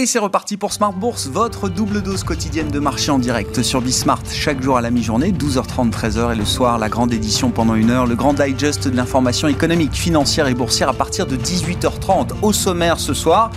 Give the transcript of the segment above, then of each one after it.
Et c'est reparti pour Smart Bourse, votre double dose quotidienne de marché en direct sur Bismart, chaque jour à la mi-journée, 12h30, 13h et le soir, la grande édition pendant une heure, le grand digest de l'information économique, financière et boursière à partir de 18h30. Au sommaire ce soir,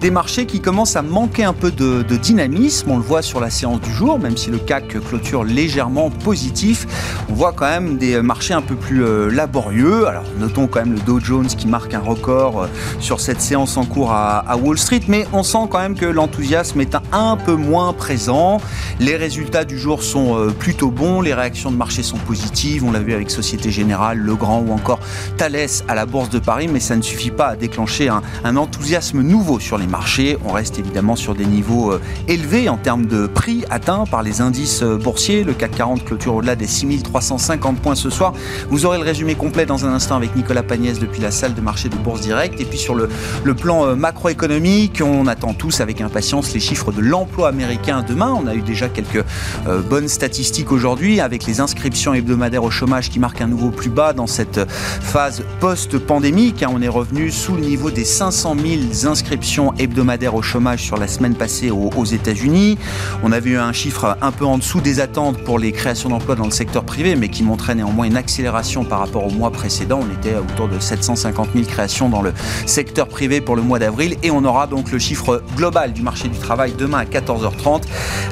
des marchés qui commencent à manquer un peu de, dynamisme, on le voit sur la séance du jour, même si le CAC clôture légèrement positif, on voit quand même des marchés un peu plus euh, laborieux. Alors notons quand même le Dow Jones qui marque un record euh, sur cette séance en cours à Wall Street, mais on sent quand même que l'enthousiasme est un, peu moins présent. Les résultats du jour sont euh, plutôt bons, les réactions de marché sont positives. On l'a vu avec Société Générale, Legrand ou encore Thales à la Bourse de Paris, mais ça ne suffit pas à déclencher un, enthousiasme nouveau sur les marchés. On reste évidemment sur des niveaux euh, élevés en termes de prix atteints par les indices euh, boursiers. Le CAC 40 clôture au-delà des 6350 points ce soir. Vous aurez le résumé complet dans un instant avec Nicolas Pagnès depuis la salle de marché de Bourse Direct. Et puis sur le, le plan macroéconomique, on attend tous avec impatience les chiffres de l'emploi américain demain. On a eu déjà quelques euh, bonnes statistiques aujourd'hui avec les inscriptions hebdomadaires au chômage qui marquent un nouveau plus bas dans cette phase post-pandémique. Hein. On est revenu sous le niveau des 500 000 inscriptions hebdomadaires au chômage sur la semaine passée aux, aux États-Unis. On avait eu un chiffre un peu en dessous des attentes pour les créations d'emplois dans le secteur privé, mais qui montrait néanmoins une accélération par rapport au mois précédent. On était autour de 750 000 créations dans le secteur privé pour le mois d'avril et on aura donc le chiffre global du marché du travail demain à 14h30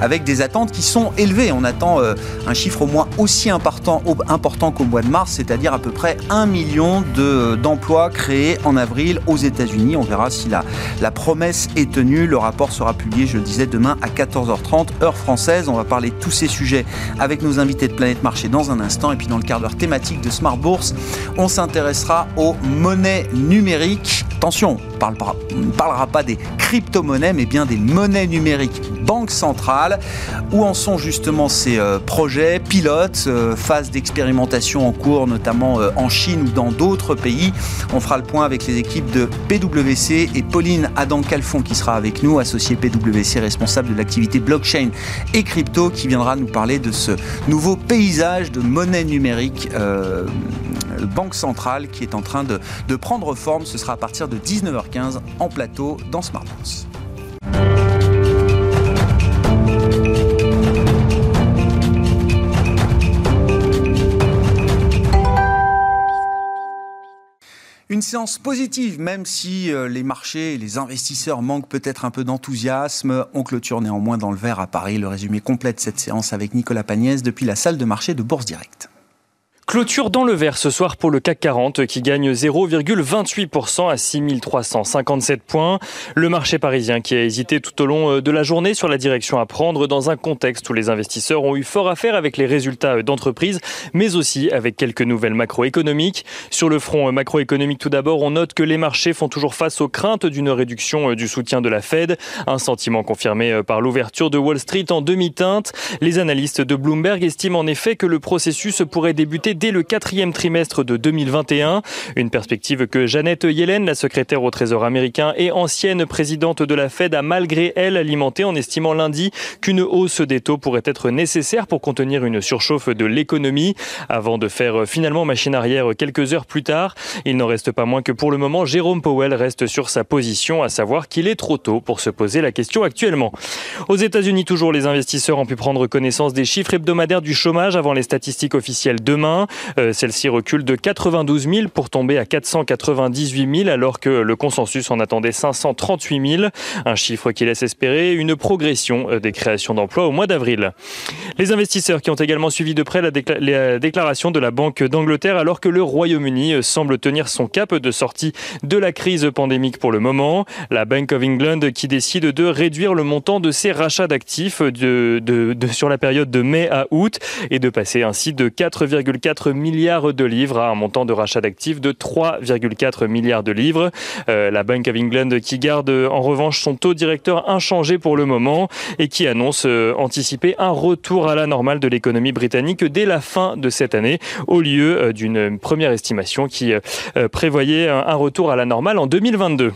avec des attentes qui sont élevées. On attend euh, un chiffre au moins aussi important, important qu'au mois de mars, c'est-à-dire à peu près 1 million d'emplois créés en avril aux États-Unis. On verra si la, la promesse est tenue. Le rapport sera publié, je le disais, demain à 14h30, heure française. On va parler de tous ces sujets avec nos invités de Planète Marché dans un instant. Et puis dans le quart d'heure thématique de Smart Bourse, on s'intéressera aux monnaies numériques. Attention, on ne parlera pas des crypto-monnaies, mais bien des monnaies numériques banque centrale. Où en sont justement ces euh, projets pilotes, euh, phase d'expérimentation en cours, notamment euh, en Chine ou dans d'autres pays On fera le point avec les équipes de PwC et Pauline Adam-Calfon qui sera avec nous, associée PwC responsable de l'activité blockchain et crypto, qui viendra nous parler de ce nouveau paysage de monnaie numérique banque centrale qui est en train de, prendre forme. Ce sera à partir de 19h15 en plateau dans Smart Une séance positive, même si euh, les marchés et les investisseurs manquent peut-être un peu d'enthousiasme. On clôture néanmoins dans le vert à Paris. Le résumé complet de cette séance avec Nicolas Pagnès depuis la salle de marché de Bourse Directe. Clôture dans le vert ce soir pour le CAC 40 qui gagne 0,28% à 6357 points. Le marché parisien qui a hésité tout au long euh, de la journée sur la direction à prendre dans un contexte où les investisseurs ont eu fort à faire avec les résultats euh, d'entreprise, mais aussi avec quelques nouvelles macroéconomiques. Sur le front euh, macroéconomique tout d'abord, on note que les marchés font toujours face aux craintes d'une réduction du soutien de la Fed, un sentiment confirmé par l'ouverture de Wall Street en demi-teinte. Les analystes de Bloomberg estiment en effet que le processus pourrait débuter dès le quatrième trimestre de 2021. Une perspective que Jeannette Yellen, la secrétaire au Trésor américain et ancienne présidente de la Fed, a malgré elle alimenté en estimant lundi qu'une hausse des taux pourrait être nécessaire pour contenir une surchauffe de l'économie. Avant de faire finalement machine arrière quelques heures plus tard, il n'en reste pas moins que pour le moment, Jérôme Powell reste sur sa position, à savoir qu'il est trop tôt pour se poser la question actuellement. Aux États-Unis, toujours, les investisseurs ont pu prendre connaissance des chiffres hebdomadaires du chômage avant les statistiques officielles demain. Euh, celle-ci recule de 92 000 pour tomber à 498 000 alors que le consensus en attendait 538 000. Un chiffre qui laisse espérer une progression euh, des créations d'emplois au mois d'avril. Les investisseurs qui ont également suivi de près la, déclaration de la Banque d'Angleterre alors que le Royaume-Uni euh, semble tenir son cap de sortie de la crise pandémique pour le moment. La Bank of England qui décide de réduire le montant de ses rachats d'actifs sur la période de mai à août et de passer ainsi de 4,4 milliards de livres à un montant de rachat d'actifs de 3,4 milliards de livres. Euh, la Bank of England qui garde en revanche son taux directeur inchangé pour le moment et qui annonce euh, anticiper un retour à la normale de l'économie britannique dès la fin de cette année au lieu euh, d'une première estimation qui prévoyait un retour à la normale en 2022.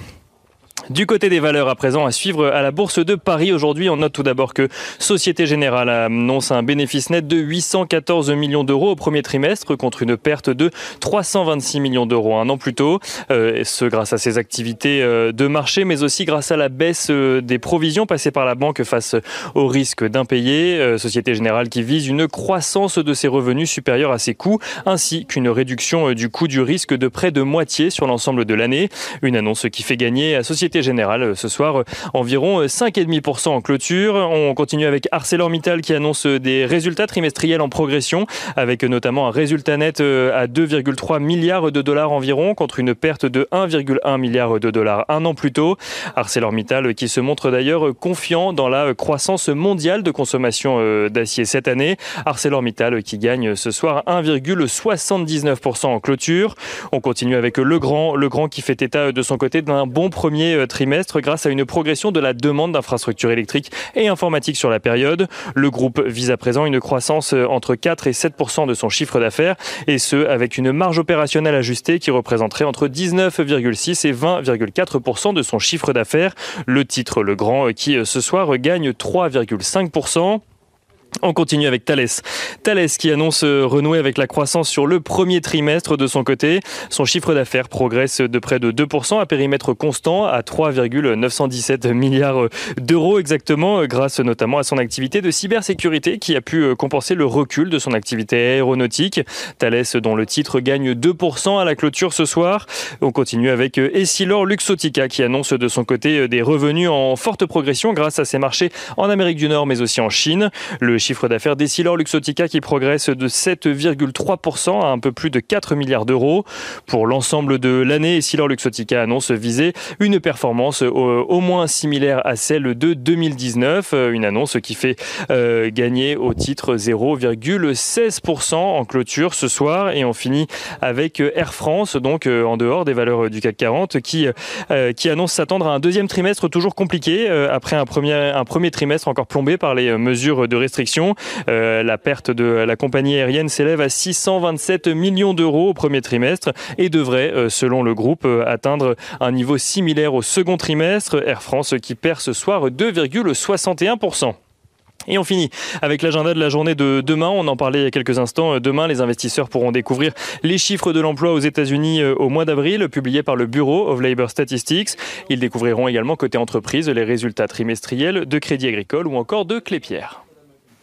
Du côté des valeurs à présent à suivre à la bourse de Paris aujourd'hui, on note tout d'abord que Société Générale annonce un bénéfice net de 814 millions d'euros au premier trimestre contre une perte de 326 millions d'euros un an plus tôt. Euh, ce grâce à ses activités euh, de marché, mais aussi grâce à la baisse euh, des provisions passées par la banque face au risque d'impayé. Société Générale qui vise une croissance de ses revenus supérieure à ses coûts, ainsi qu'une réduction du coût du risque de près de moitié sur l'ensemble de l'année. Une annonce qui fait gagner à Société Générale ce soir environ 5,5% en clôture. On continue avec ArcelorMittal qui annonce des résultats trimestriels en progression, avec notamment un résultat net à 2,3 milliards de dollars environ, contre une perte de 1,1 milliard de dollars un an plus tôt. ArcelorMittal qui se montre d'ailleurs confiant dans la croissance mondiale de consommation euh, d'acier cette année. ArcelorMittal qui gagne ce soir 1,79% en clôture. On continue avec Legrand, Legrand qui fait état de son côté d'un bon premier euh, trimestre grâce à une progression de la demande d'infrastructures électriques et informatiques sur la période. Le groupe vise à présent une croissance euh, entre 4 et 7% de son chiffre d'affaires et ce avec une marge opérationnelle ajustée qui représenterait entre 19,6 et 20,4% de son chiffre d'affaires. Le titre Le Grand euh, qui ce soir gagne 3,5%. On continue avec Thales. Thales qui annonce euh, renouer avec la croissance sur le premier trimestre de son côté. Son chiffre d'affaires progresse de près de 2% à périmètre constant à 3,917 milliards d'euros exactement grâce notamment à son activité de cybersécurité qui a pu euh, compenser le recul de son activité aéronautique. Thales dont le titre gagne 2% à la clôture ce soir. On continue avec euh, Essilor Luxotica qui annonce de son côté des revenus en forte progression grâce à ses marchés en Amérique du Nord mais aussi en Chine. Chiffre d'affaires d'Essilor Luxotica qui progresse de 7,3% à un peu plus de 4 milliards d'euros. Pour l'ensemble de l'année, Essilor Luxotica annonce viser une performance au, moins similaire à celle de 2019. Une annonce qui fait euh, gagner au titre 0,16% en clôture ce soir. Et on finit avec Air France, donc euh, en dehors des valeurs du CAC 40, qui, euh, qui annonce s'attendre à un deuxième trimestre toujours compliqué après un premier, un premier trimestre encore plombé par les mesures de restriction euh, la perte de la compagnie aérienne s'élève à 627 millions d'euros au premier trimestre et devrait, euh, selon le groupe, euh, atteindre un niveau similaire au second trimestre. Air France qui perd ce soir 2,61%. Et on finit avec l'agenda de la journée de demain. On en parlait il y a quelques instants. Demain, les investisseurs pourront découvrir les chiffres de l'emploi aux États-Unis au mois d'avril, publiés par le Bureau of Labor Statistics. Ils découvriront également côté entreprise les résultats trimestriels de Crédit Agricole ou encore de Clépierre.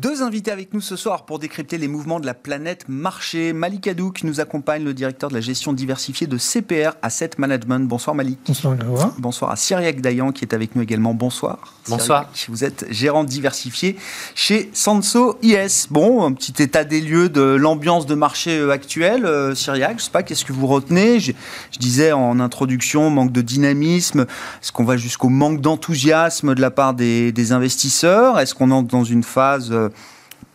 Deux invités avec nous ce soir pour décrypter les mouvements de la planète marché. Malik Hadou qui nous accompagne, le directeur de la gestion diversifiée de CPR Asset Management. Bonsoir Malik. Bonsoir Grégoire. Bonsoir à Cyriac Dayan qui est avec nous également. Bonsoir. Bonsoir. vous êtes gérant diversifié chez Sanso IS. Bon, un petit état des lieux de l'ambiance de marché euh, actuelle. Euh, Cyriac, je sais pas, qu'est-ce que vous retenez? Je, disais en introduction, manque de dynamisme. Est-ce qu'on va jusqu'au manque d'enthousiasme de la part des, des investisseurs? Est-ce qu'on entre dans une phase euh,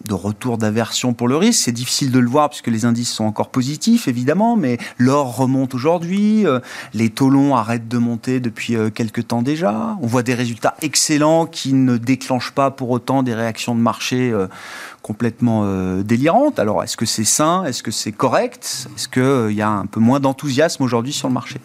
de retour d'aversion pour le risque. C'est difficile de le voir puisque les indices sont encore positifs, évidemment, mais l'or remonte aujourd'hui, euh, les taux longs arrêtent de monter depuis euh, quelques temps déjà. On voit des résultats excellents qui ne déclenchent pas pour autant des réactions de marché euh, complètement délirantes. Alors, est-ce que c'est sain? Est-ce que c'est correct? Est-ce qu'il y a un peu moins d'enthousiasme aujourd'hui sur le marché?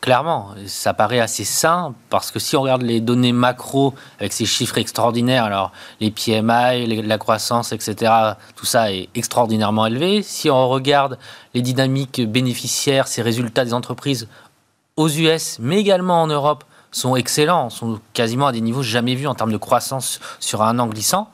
Clairement, ça paraît assez sain parce que si on regarde les données macro avec ces chiffres extraordinaires, alors les PMI, la croissance, etc., tout ça est extraordinairement élevé. Si on regarde les dynamiques bénéficiaires, ces résultats des entreprises aux US, mais également en Europe, sont excellents, sont quasiment à des niveaux jamais vus en termes de croissance sur un an glissant.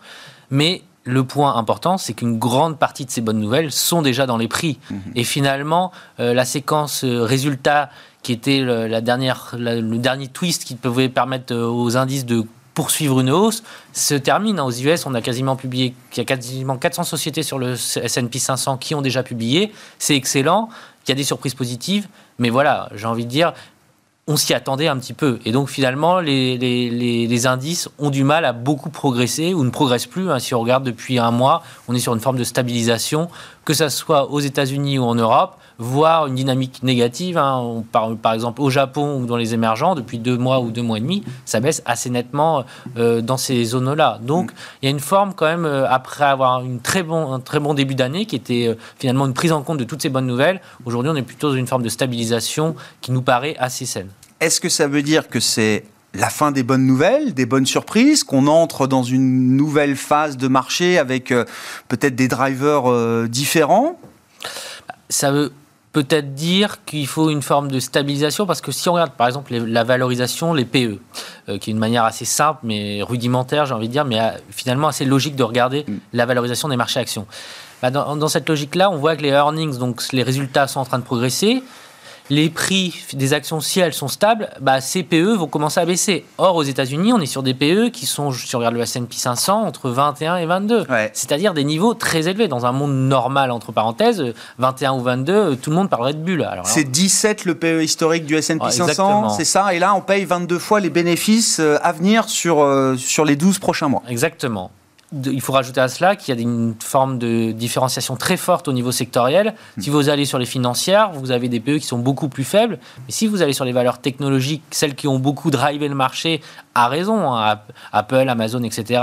Mais le point important, c'est qu'une grande partie de ces bonnes nouvelles sont déjà dans les prix. Mmh. Et finalement, euh, la séquence euh, résultats qui était le, la dernière, le dernier twist qui pouvait permettre euh, aux indices de poursuivre une hausse, se termine. Aux US, on a quasiment publié, il y a quasiment 400 sociétés sur le S&P 500 qui ont déjà publié. C'est excellent. Il y a des surprises positives, mais voilà, j'ai envie de dire, on s'y attendait un petit peu. Et donc finalement, les, indices ont du mal à beaucoup progresser ou ne progressent plus. Hein. Si on regarde depuis un mois, on est sur une forme de stabilisation, que ce soit aux États-Unis ou en Europe voire une dynamique négative. Hein. On parle par exemple au Japon ou dans les émergents, depuis deux mois ou deux mois et demi, ça baisse assez nettement euh, dans ces zones-là. Donc il y a une forme quand même, euh, après avoir une un très bon début d'année, qui était euh, finalement une prise en compte de toutes ces bonnes nouvelles, aujourd'hui on est plutôt dans une forme de stabilisation qui nous paraît assez saine. Est-ce que ça veut dire que c'est la fin des bonnes nouvelles, des bonnes surprises, qu'on entre dans une nouvelle phase de marché avec peut-être des drivers différents Ça veut peut-être dire qu'il faut une forme de stabilisation parce que si on regarde par exemple la valorisation, les PE, euh, qui est une manière assez simple mais rudimentaire, j'ai envie de dire, mais euh, finalement assez logique de regarder mm. la valorisation des marchés actions. Bah, dans, dans, cette logique-là, on voit que les earnings, donc les résultats sont en train de progresser les prix des actions, si elles sont stables, bah, ces PE vont commencer à baisser. Or, aux États-Unis, on est sur des PE qui sont, si on regarde le S&P 500, entre 21 et 22. C'est-à-dire des niveaux très élevés. Dans un monde normal, entre parenthèses, 21 ou 22, tout le monde parlerait de bulle. C'est 17 le PE historique du S&P 500, c'est ça? Et là, on paye 22 fois les bénéfices euh, à venir sur, euh, sur les 12 prochains mois. Exactement il faut rajouter à cela qu'il y a une forme de différenciation très forte au niveau sectoriel. Hmm. Si vous allez sur les financières, vous avez des PE qui sont beaucoup plus faibles. Mais si vous allez sur les valeurs technologiques, celles qui ont beaucoup drivé le marché, à raison, hein, Apple, Amazon, etc.,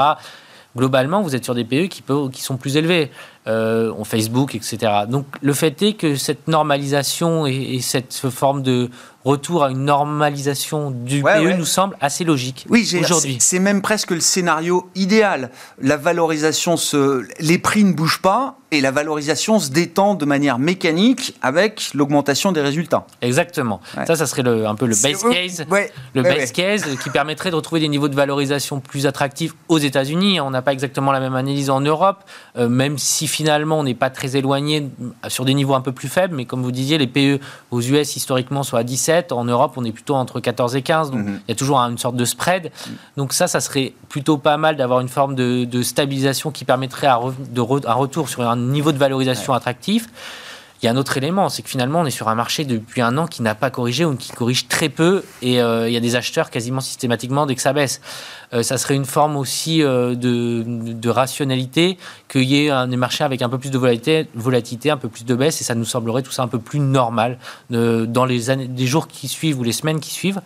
globalement, vous êtes sur des PE qui, qui sont plus élevés. Euh, Facebook, etc. Donc le fait est que cette normalisation et cette forme de retour à une normalisation du PE nous semble assez logique oui, aujourd'hui. C'est même presque le scénario idéal. La valorisation, se, les prix ne bougent pas et la valorisation se détend de manière mécanique avec l'augmentation des résultats. Exactement. Ça, ça serait le, un peu le base case, le base case qui permettrait de retrouver des niveaux de valorisation plus attractifs aux États-Unis. On n'a pas exactement la même analyse en Europe, euh, même si finalement on n'est pas très éloigné sur des niveaux un peu plus faibles. Mais comme vous disiez, les PE aux US historiquement sont à 17 en Europe, on est plutôt entre 14 et 15. Donc, mhm. il y a toujours une sorte de spread. Donc, ça, ça serait plutôt pas mal d'avoir une forme de, stabilisation qui permettrait un, retour sur un niveau de valorisation attractif. Il y a un autre élément, c'est que finalement, on est sur un marché depuis un an qui n'a pas corrigé ou qui corrige très peu, et euh, il y a des acheteurs quasiment systématiquement dès que ça baisse. Euh, ça serait une forme aussi euh, de, rationalité qu'il y ait un, des marchés avec un peu plus de volatilité, volatilité, un peu plus de baisse, et ça nous semblerait tout ça un peu plus normal dans les, années, les jours qui suivent ou les semaines qui suivent,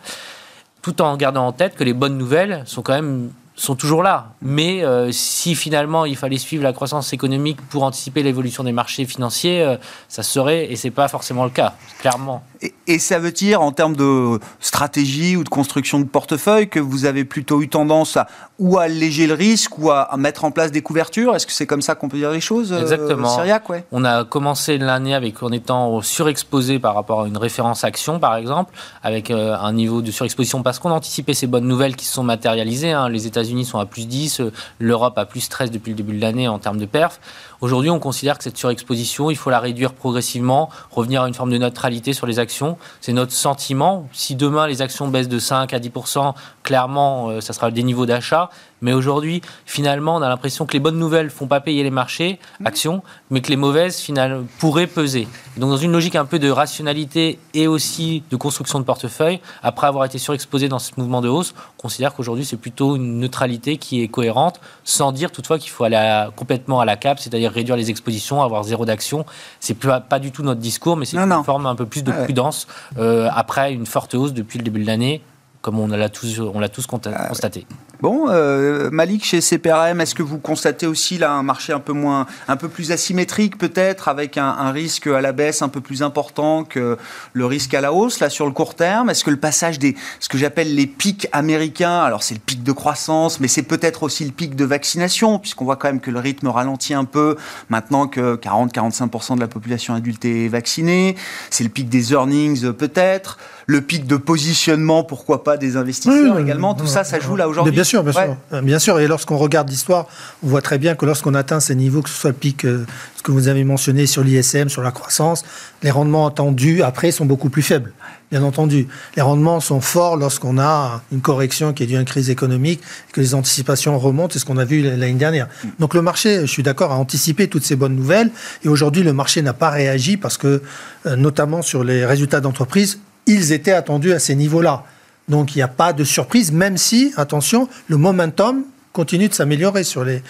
tout en gardant en tête que les bonnes nouvelles sont quand même sont toujours là. Mais euh, si finalement il fallait suivre la croissance économique pour anticiper l'évolution des marchés financiers, euh, ça serait, et c'est pas forcément le cas, clairement. Et, ça veut dire, en termes de stratégie ou de construction de portefeuille, que vous avez plutôt eu tendance à ou à alléger le risque ou à, mettre en place des couvertures? Est-ce que c'est comme ça qu'on peut dire les choses euh, Exactement. ouais. On a commencé l'année avec en étant surexposé par rapport à une référence action, par exemple, avec un niveau de surexposition parce qu'on anticipait ces bonnes nouvelles qui se sont matérialisées. Hein. Les États États-Unis sont à plus 10, euh, l'Europe à plus 13 depuis le début de l'année en termes de perf. Aujourd'hui, on considère que cette surexposition, il faut la réduire progressivement, revenir à une forme de neutralité sur les actions. C'est notre sentiment. Si demain les actions baissent de 5 à 10 clairement, euh, ça sera des niveaux d'achat. Mais aujourd'hui, finalement, on a l'impression que les bonnes nouvelles font pas payer les marchés, mmh. actions, mais que les mauvaises finalement, pourraient peser. donc, dans une logique un peu de rationalité et aussi de construction de portefeuille, après avoir été surexposé dans ce mouvement de hausse, on considère qu'aujourd'hui, c'est plutôt une neutralité qui est cohérente, sans dire toutefois qu'il faut aller complètement à la cape, c'est-à-dire réduire les expositions, avoir zéro d'action. C'est pas, pas du tout notre discours, mais c'est une forme un peu plus de prudence euh, après une forte hausse depuis le début de l'année, comme on l'a tous, on ah constaté. Bon, euh, Malik, chez CPRM, est-ce que vous constatez aussi là un marché un peu moins, un peu plus asymétrique peut-être, avec un, risque à la baisse un peu plus important que le risque à la hausse là sur le court terme? Est-ce que le passage des, ce que j'appelle les pics américains, alors c'est le pic de croissance, mais c'est peut-être aussi le pic de vaccination, puisqu'on voit quand même que le rythme ralentit un peu maintenant que 40-45% de la population adulte est vaccinée. C'est le pic des earnings peut-être, le pic de positionnement, pourquoi pas des investisseurs également. Tout ça, ça joue là aujourd'hui sûr, bien sûr. Bien sûr. Et lorsqu'on regarde l'histoire, on voit très bien que lorsqu'on atteint ces niveaux, que ce soit le pic, euh, ce que vous avez mentionné sur l'ISM, sur la croissance, les rendements attendus après sont beaucoup plus faibles. Bien entendu, les rendements sont forts lorsqu'on a une correction qui est due à une crise économique, que les anticipations remontent, c'est ce qu'on a vu l'année dernière. Donc le marché, je suis d'accord, a anticipé toutes ces bonnes nouvelles, et aujourd'hui le marché n'a pas réagi parce que, euh, notamment sur les résultats d'entreprise, ils étaient attendus à ces niveaux-là. Donc il n'y a pas de surprise, même si, attention, le momentum continue de s'améliorer sur les,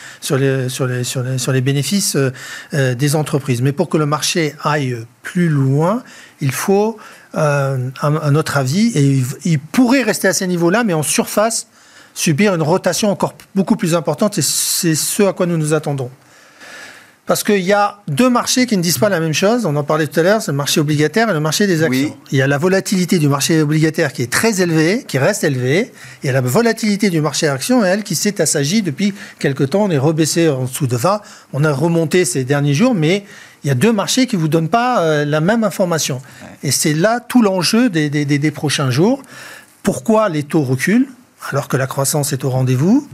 bénéfices euh, des entreprises. Mais pour que le marché aille plus loin, il faut, à, notre avis, et il pourrait rester à ces niveaux-là, mais en surface, subir une rotation encore beaucoup plus importante. Et c'est ce à quoi nous nous attendons. Parce qu'il y a deux marchés qui ne disent pas la même chose. On en parlait tout à l'heure, c'est le marché obligataire et le marché des actions. Il y a la volatilité du marché obligataire qui est très élevée, qui reste élevée. Il y a la volatilité du marché actions, elle, qui s'est assagie depuis quelque temps. On est rebaissé en dessous de 20. On a remonté ces derniers jours, mais il y a deux marchés qui ne vous donnent pas euh, la même information. Et c'est là tout l'enjeu des, des prochains jours. Pourquoi les taux reculent alors que la croissance est au rendez-vous?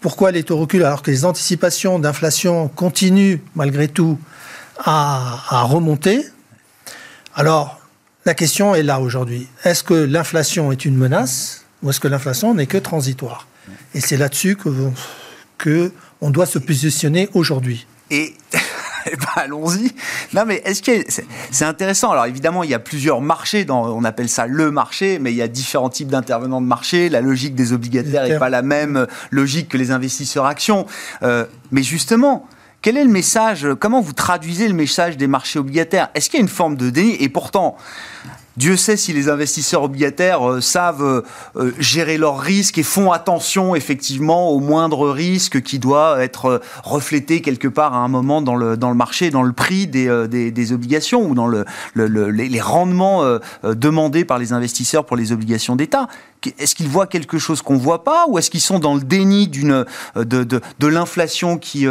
Pourquoi les taux reculent alors que les anticipations d'inflation continuent malgré tout à, remonter? Alors, la question est là aujourd'hui. Est-ce que l'inflation est une menace ou est-ce que l'inflation n'est que transitoire? Et c'est là-dessus que, que on doit se positionner aujourd'hui. eh ben, allons-y. Non, mais est-ce que c'est intéressant Alors évidemment, il y a plusieurs marchés. Dans, on appelle ça le marché, mais il y a différents types d'intervenants de marché. La logique des obligataires n'est pas la même euh, logique que les investisseurs actions. Euh, mais justement, quel est le message Comment vous traduisez le message des marchés obligataires? Est-ce qu'il y a une forme de déni? Et pourtant, Dieu sait si les investisseurs obligataires euh, savent euh, euh, gérer leurs risques et font attention effectivement au moindre risque qui doit être reflété quelque part à un moment dans le, marché, dans le prix des, des, obligations ou dans le, les rendements demandés par les investisseurs pour les obligations d'État. Est-ce qu'ils voient quelque chose qu'on ne voit pas ou est-ce qu'ils sont dans le déni d'une, de, de, l'inflation qui,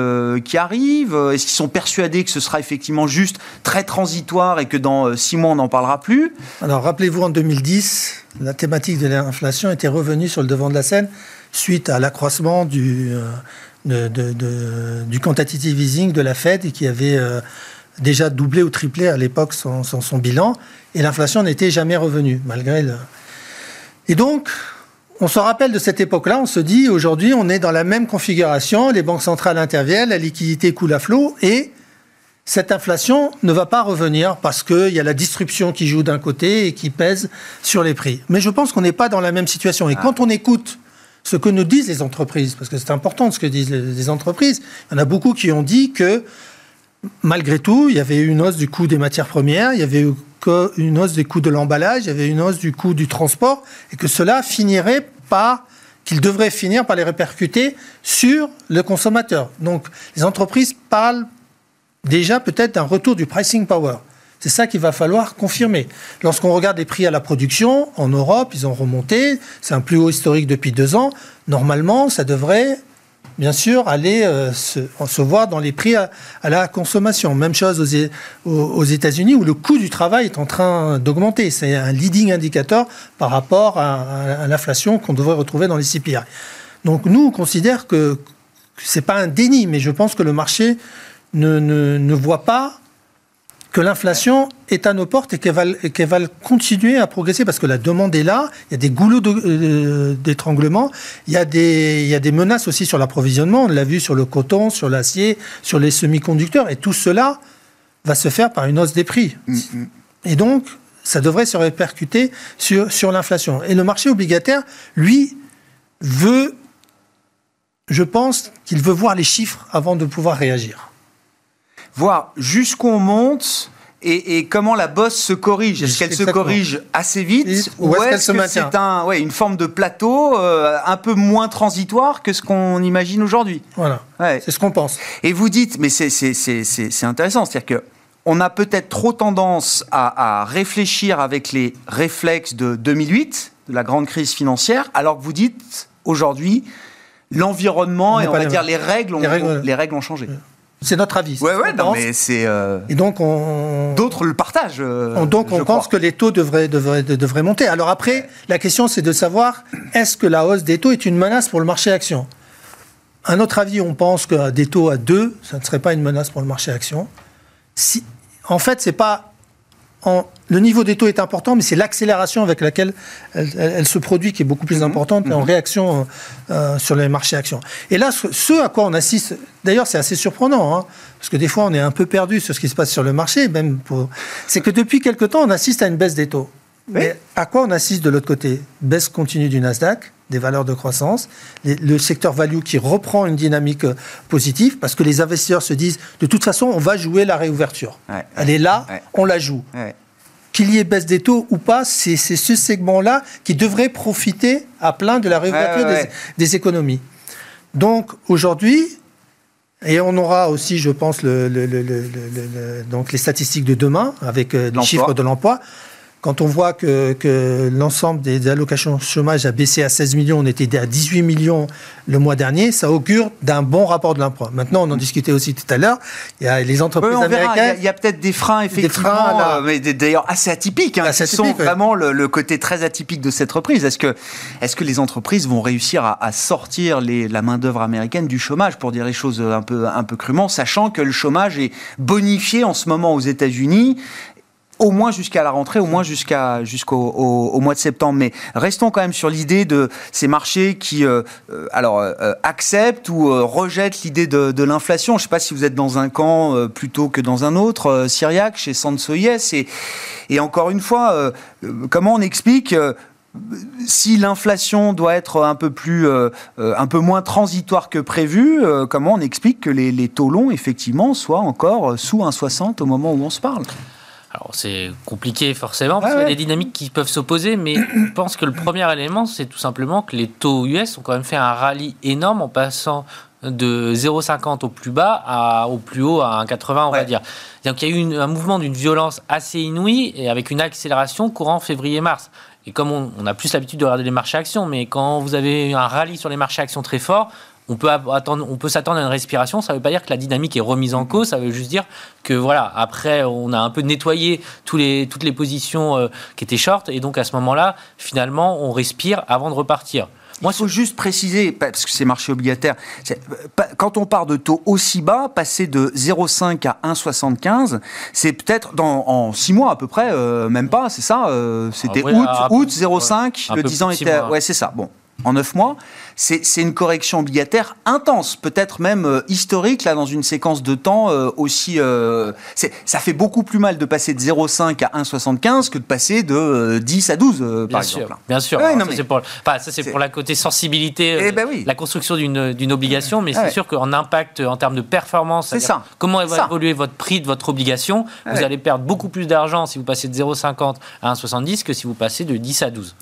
qui arrive? Est-ce qu'ils sont persuadés que ce sera effectivement juste très transitoire et que dans six mois on n'en parlera plus? Alors, rappelez-vous, en 2010, la thématique de l'inflation était revenue sur le devant de la scène suite à l'accroissement du, euh, quantitative easing de la Fed qui avait euh, déjà doublé ou triplé à l'époque son, son, bilan. Et l'inflation n'était jamais revenue, malgré le... Et donc, on se rappelle de cette époque-là, on se dit, aujourd'hui, on est dans la même configuration, les banques centrales interviennent, la liquidité coule à flot, et cette inflation ne va pas revenir parce qu'il y a la disruption qui joue d'un côté et qui pèse sur les prix. Mais je pense qu'on n'est pas dans la même situation. Et ah. quand on écoute ce que nous disent les entreprises, parce que c'est important ce que disent les entreprises, il y en a beaucoup qui ont dit que malgré tout, il y avait une hausse du coût des matières premières, il y avait une hausse des coûts de l'emballage, il y avait une hausse du coût du transport, et que cela finirait par qu'il devrait finir par les répercuter sur le consommateur. Donc les entreprises parlent déjà peut-être un retour du pricing power. C'est ça qu'il va falloir confirmer. Lorsqu'on regarde les prix à la production, en Europe, ils ont remonté. C'est un plus haut historique depuis deux ans. Normalement, ça devrait, bien sûr, aller euh, se, voir dans les prix à, la consommation. Même chose aux, États-Unis, où le coût du travail est en train d'augmenter. C'est un leading indicateur par rapport à, l'inflation qu'on devrait retrouver dans les CPI. Donc nous, on considère que ce n'est pas un déni, mais je pense que le marché ne, voit pas que l'inflation est à nos portes et qu'elle va, va continuer à progresser parce que la demande est là, il y a des goulots euh, d'étranglement, il, y a des, il y a des menaces aussi sur l'approvisionnement, on l'a vu sur le coton, sur l'acier, sur les semi-conducteurs, et tout cela va se faire par une hausse des prix. Mm, mm. Et donc, ça devrait se répercuter sur, sur l'inflation. Et le marché obligataire, lui, veut, je pense qu'il veut voir les chiffres avant de pouvoir réagir voir jusqu'où on monte et, comment la bosse se corrige. Est-ce qu'elle se corrige assez vite ou, est-ce que c'est un, ouais, une forme de plateau euh, un peu moins transitoire que ce qu'on imagine aujourd'hui? Voilà, c'est ce qu'on pense. Et vous dites, mais c'est intéressant, c'est-à-dire que on a peut-être trop tendance à, à, réfléchir avec les réflexes de 2008, de la grande crise financière, alors que vous dites aujourd'hui l'environnement et on va dire les règles, ont, les règles, les règles ont changé. C'est notre avis. Ouais, ouais, non, mais c'est. Euh, Et donc, on. D'autres le partagent. Euh, donc, on pense que les taux devraient, devraient, devraient monter. Alors, après, la question, c'est de savoir est-ce que la hausse des taux est une menace pour le marché action? Un autre avis, on pense que des taux à 2, ça ne serait pas une menace pour le marché action. Si, en fait, c'est pas le niveau des taux est important, mais c'est l'accélération avec laquelle elle, se produit qui est beaucoup plus mhm. importante en mhm. réaction euh, euh, sur les marchés actions. Et là, ce, à quoi on assiste, d'ailleurs, c'est assez surprenant, hein, parce que des fois, on est un peu perdu sur ce qui se passe sur le marché, même pour... c'est que depuis quelque temps, on assiste à une baisse des taux. Mais à quoi on assiste de l'autre côté? Baisse continue du Nasdaq, des valeurs de croissance, le secteur value qui reprend une dynamique euh, positive parce que les investisseurs se disent de toute façon on va jouer la réouverture. Elle est là, on la joue. Qu'il y ait baisse des taux ou pas, c'est ce segment-là qui devrait profiter à plein de la réouverture des, économies. Donc aujourd'hui, et on aura aussi, je pense, le, donc les statistiques de demain avec euh, les chiffres de l'emploi. Quand on voit que, l'ensemble des allocations chômage a baissé à 16 millions, on était à 18 millions le mois dernier, ça augure d'un bon rapport de l'emploi. Maintenant, on en discutait aussi tout à l'heure, il y a les entreprises américaines... Il y a, peut-être des freins, effectivement, euh, mais d'ailleurs assez atypiques, hein, qui sont vraiment le, côté très atypique de cette reprise. Est-ce que, est que les entreprises vont réussir à, sortir les, la main-d'œuvre américaine du chômage, pour dire les choses un peu, un peu crûment, sachant que le chômage est bonifié en ce moment aux États-Unis au moins jusqu'à la rentrée, au moins jusqu'à jusqu'au au, mois de septembre. Mais restons quand même sur l'idée de ces marchés qui, euh, euh, alors, euh, acceptent ou rejettent l'idée de, l'inflation. Je ne sais pas si vous êtes dans un camp plutôt que dans un autre, Syriac, chez Sansoyes. Et, et encore une fois, comment on explique si l'inflation doit être un peu plus, un peu moins transitoire que prévu, comment on explique que les, les taux longs effectivement soient encore sous 1,60 au moment où on se parle? Alors c'est compliqué forcément parce qu'il y a des dynamiques qui peuvent s'opposer, mais je pense que le premier élément, c'est tout simplement que les taux US ont quand même fait un rallye énorme en passant de 0,50 au plus bas à, au plus haut à 1,80 on va dire. Donc il y a eu un mouvement d'une violence assez inouïe et avec une accélération courant février-mars. Et comme on, on, a plus l'habitude de regarder les marchés actions, mais quand vous avez un rallye sur les marchés actions très fort, on peut attendre, on peut s'attendre à une respiration. Ça ne veut pas dire que la dynamique est remise en cause. Ça veut juste dire que voilà, après, on a un peu nettoyé tous les, toutes les positions euh, qui étaient short, et donc à ce moment-là, finalement, on respire avant de repartir. Moi, il faut juste préciser, parce que c'est marché obligataire, quand on part de taux aussi bas, passer de 0,5 à 1,75, c'est peut-être dans en 6 mois à peu près, euh, même pas, c'est ça euh, C'était août, août 0,5, le 10 ans était... Ouais, c'est ça. Bon, en 9 mois, c'est une correction obligataire intense, peut-être même euh, historique, là, dans une séquence de temps euh, aussi... Euh, ça fait beaucoup plus mal de passer de 0,5 à 1,75 que de passer de 10 à 12, par exemple. Bien sûr, ça c'est pour, pour, la côté sensibilité, eh ben la construction d'une obligation, mais c'est sûr qu'en impact, en termes de performance, ça. comment va évoluer votre prix de votre obligation, vous allez perdre beaucoup plus d'argent si vous passez de 0,50 à 1,70 que si vous passez de 10 à 12.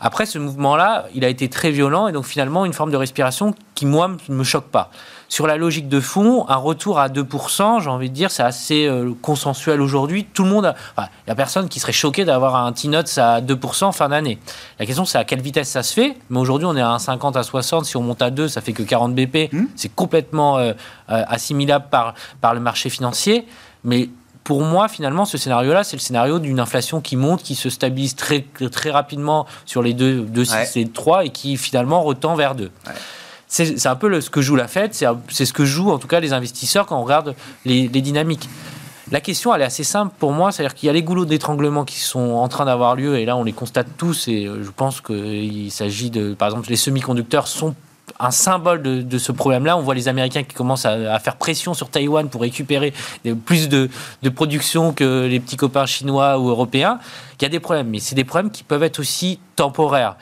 Après, ce mouvement-là, il a été très violent et donc finalement une forme de respiration qui, moi, ne me choque pas. Sur la logique de fond, un retour à 2%, j'ai envie de dire, c'est assez euh, consensuel aujourd'hui. Tout le monde, il n'y a personne qui serait choqué d'avoir un T-Notes à 2% fin d'année. La question, c'est à quelle vitesse ça se fait? Mais aujourd'hui, on est à 1,50 à 60. Si on monte à 2, ça fait que 40 BP. Mmh. C'est complètement euh, euh, assimilable par, par le marché financier. Mais pour moi, finalement, ce scénario-là, c'est le scénario d'une inflation qui monte, qui se stabilise très, très rapidement sur les 2, 2 6 et 3 et qui finalement retend vers 2. C'est un peu ce que joue la Fed, c'est ce que jouent en tout cas les investisseurs quand on regarde les, dynamiques. La question, elle est assez simple pour moi, c'est-à-dire qu'il y a les goulots d'étranglement qui sont en train d'avoir lieu, et là on les constate tous, et je pense qu'il s'agit de, par exemple, les semi-conducteurs sont un symbole de, ce problème-là. On voit les Américains qui commencent à, faire pression sur Taïwan pour récupérer plus de, production que les petits copains chinois ou européens. Il y a des problèmes, mais c'est des problèmes qui peuvent être aussi temporaires.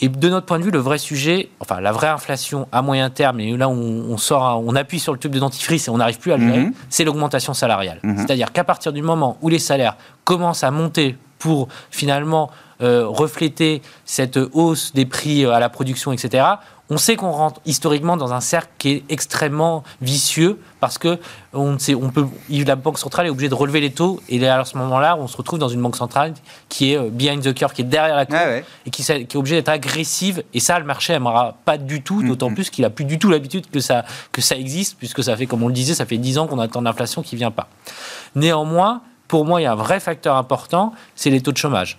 Et de notre point de vue, le vrai sujet, enfin la vraie inflation à moyen terme, et là on, sort, on appuie sur le tube de dentifrice et on n'arrive plus à le gérer, mhm. c'est l'augmentation salariale. Mhm. C'est-à-dire qu'à partir du moment où les salaires commencent à monter pour finalement euh, refléter cette hausse des prix à la production, etc., on sait qu'on rentre historiquement dans un cercle qui est extrêmement vicieux parce que on sait, on peut, la banque centrale est obligée de relever les taux et à ce moment-là, on se retrouve dans une banque centrale qui est euh, behind the curve, qui est derrière la courbe et qui, est obligée d'être agressive. Et ça, le marché n'aimera pas du tout, d'autant plus qu'il a plus du tout l'habitude que ça, que ça existe, puisque ça fait, comme on le disait, ça fait 10 ans qu'on attend l'inflation qui vient pas. Néanmoins, pour moi, il y a un vrai facteur important, c'est les taux de chômage.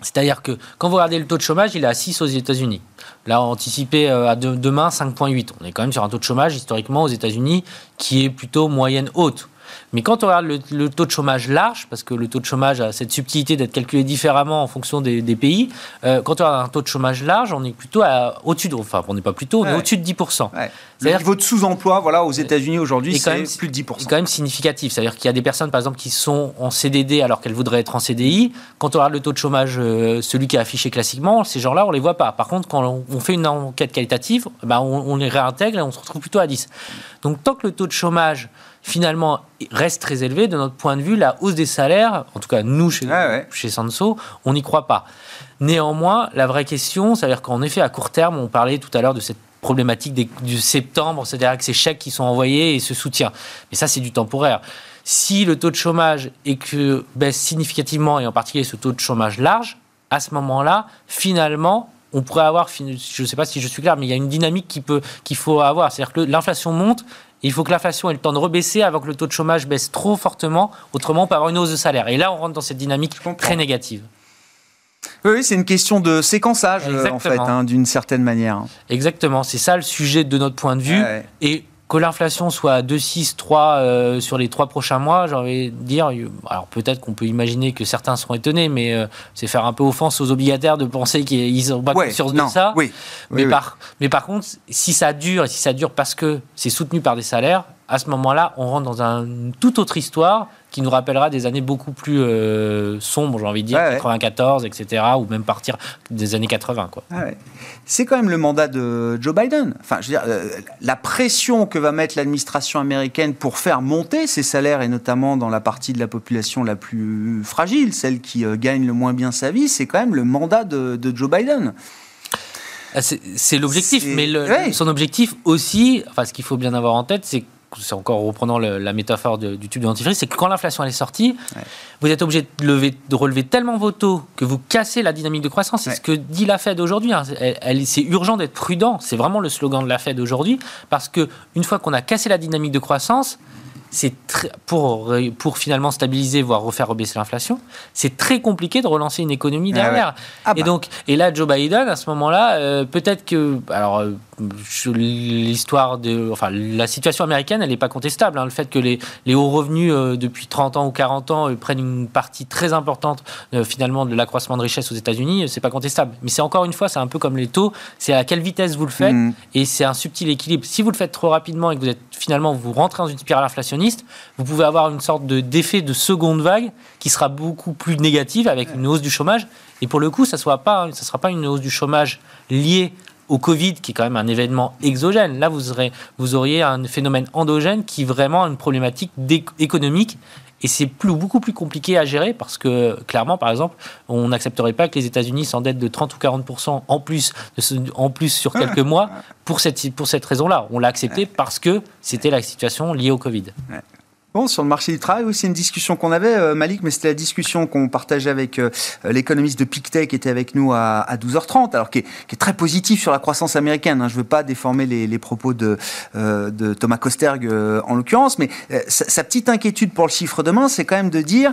C'est-à-dire que quand vous regardez le taux de chômage, il est à 6 aux États-Unis. Là, anticipé euh, à demain 5,8. On est quand même sur un taux de chômage historiquement aux États-Unis qui est plutôt moyenne haute. Mais quand on regarde le, taux de chômage large, parce que le taux de chômage a cette subtilité d'être calculé différemment en fonction des, pays, euh, quand on a un taux de chômage large, on est plutôt au-dessus de, enfin, on n'est pas plutôt, mais au-dessus de 10%. Ouais. Le niveau de sous-emploi, voilà, aux États-Unis aujourd'hui, c'est plus de 10%. C'est quand même significatif. C'est-à-dire qu'il y a des personnes, par exemple, qui sont en CDD alors qu'elles voudraient être en CDI. Quand on regarde le taux de chômage, euh, celui qui est affiché classiquement, ces gens-là, on les voit pas. Par contre, quand on fait une enquête qualitative, on, on les réintègre et on se retrouve plutôt à 10. Donc, tant que le taux de chômage finalement reste très élevé. De notre point de vue, la hausse des salaires, en tout cas nous chez, chez Sanso, on n'y croit pas. Néanmoins, la vraie question, c'est-à-dire qu'en effet, à court terme, on parlait tout à l'heure de cette problématique du septembre, c'est-à-dire que ces chèques qui sont envoyés et ce soutien. Mais ça, c'est du temporaire. Si le taux de chômage est que baisse significativement, et en particulier ce taux de chômage large, à ce moment-là, finalement, on pourrait avoir, je ne sais pas si je suis clair, mais il y a une dynamique qu'il faut avoir. C'est-à-dire que l'inflation monte il faut que l'inflation ait le temps de rebaisser avant que le taux de chômage baisse trop fortement. Autrement, on peut avoir une hausse de salaire. Et là, on rentre dans cette dynamique très négative. Oui, c'est une question de séquençage, euh, en fait, hein, d'une certaine manière. Exactement, c'est ça le sujet de notre point de vue. Et que l'inflation soit à 2,6, 3 euh, sur les trois prochains mois, j'ai envie de dire, alors peut-être qu'on peut imaginer que certains seront étonnés, mais euh, c'est faire un peu offense aux obligataires de penser qu'ils ont pas conscience de ça. Oui, mais, par, mais par contre, si ça dure, et si ça dure parce que c'est soutenu par des salaires, à ce moment-là, on rentre dans une toute autre histoire qui nous rappellera des années beaucoup plus euh, sombres, j'ai envie de dire, 94, etc., ou même partir des années 80. Quoi. Ah c'est quand même le mandat de Joe Biden. Enfin, je veux dire, euh, la pression que va mettre l'administration américaine pour faire monter ses salaires, et notamment dans la partie de la population la plus fragile, celle qui euh, gagne le moins bien sa vie, c'est quand même le mandat de, Joe Biden. Ah, c'est l'objectif, mais son objectif aussi, enfin, ce qu'il faut bien avoir en tête, c'est c'est encore reprenant la métaphore du tube de dentifrice, c'est que quand l'inflation est sortie, vous êtes obligé de, lever, de, relever tellement vos taux que vous cassez la dynamique de croissance. C'est ce que dit la Fed aujourd'hui. Hein. c'est urgent d'être prudent. C'est vraiment le slogan de la Fed aujourd'hui, parce que une fois qu'on a cassé la dynamique de croissance, c'est pour, pour finalement stabiliser, voire refaire rebaisser l'inflation, c'est très compliqué de relancer une économie ah derrière. Ah et bah. donc, et là, Joe Biden, à ce moment-là, euh, peut-être que, alors, euh, l'histoire de, enfin, la situation américaine, elle n'est pas contestable. Hein. Le fait que les, les hauts revenus euh, depuis 30 ans ou 40 ans prennent une partie très importante finalement de l'accroissement de richesse aux États-Unis, c'est pas contestable. Mais c'est encore une fois, c'est un peu comme les taux, c'est à quelle vitesse vous le faites, mmh. et c'est un subtil équilibre. Si vous le faites trop rapidement et que vous êtes finalement vous rentrez dans une spirale inflationniste vous pouvez avoir une sorte d'effet de, seconde vague qui sera beaucoup plus négative avec une hausse du chômage. Et pour le coup, ça ne sera pas une hausse du chômage liée au Covid, qui est quand même un événement exogène. Là, vous, aurez, vous auriez un phénomène endogène qui est vraiment une problématique économique et c'est beaucoup plus compliqué à gérer parce que, clairement, par exemple, on n'accepterait pas que les États-Unis s'endettent de 30 ou 40 en plus, en plus sur quelques mois pour cette, pour cette raison-là. On l'a accepté parce que c'était la situation liée au Covid. Bon, sur le marché du travail, oui, c'est une discussion qu'on avait, euh, Malik, mais c'était la discussion qu'on partageait avec euh, l'économiste de Pictet qui était avec nous à, 12h30, alors qui est, très positif sur la croissance américaine. Hein. Je ne veux pas déformer les, propos de, euh, de, Thomas Kosterg en l'occurrence, mais sa, petite inquiétude pour le chiffre demain, c'est quand même de dire,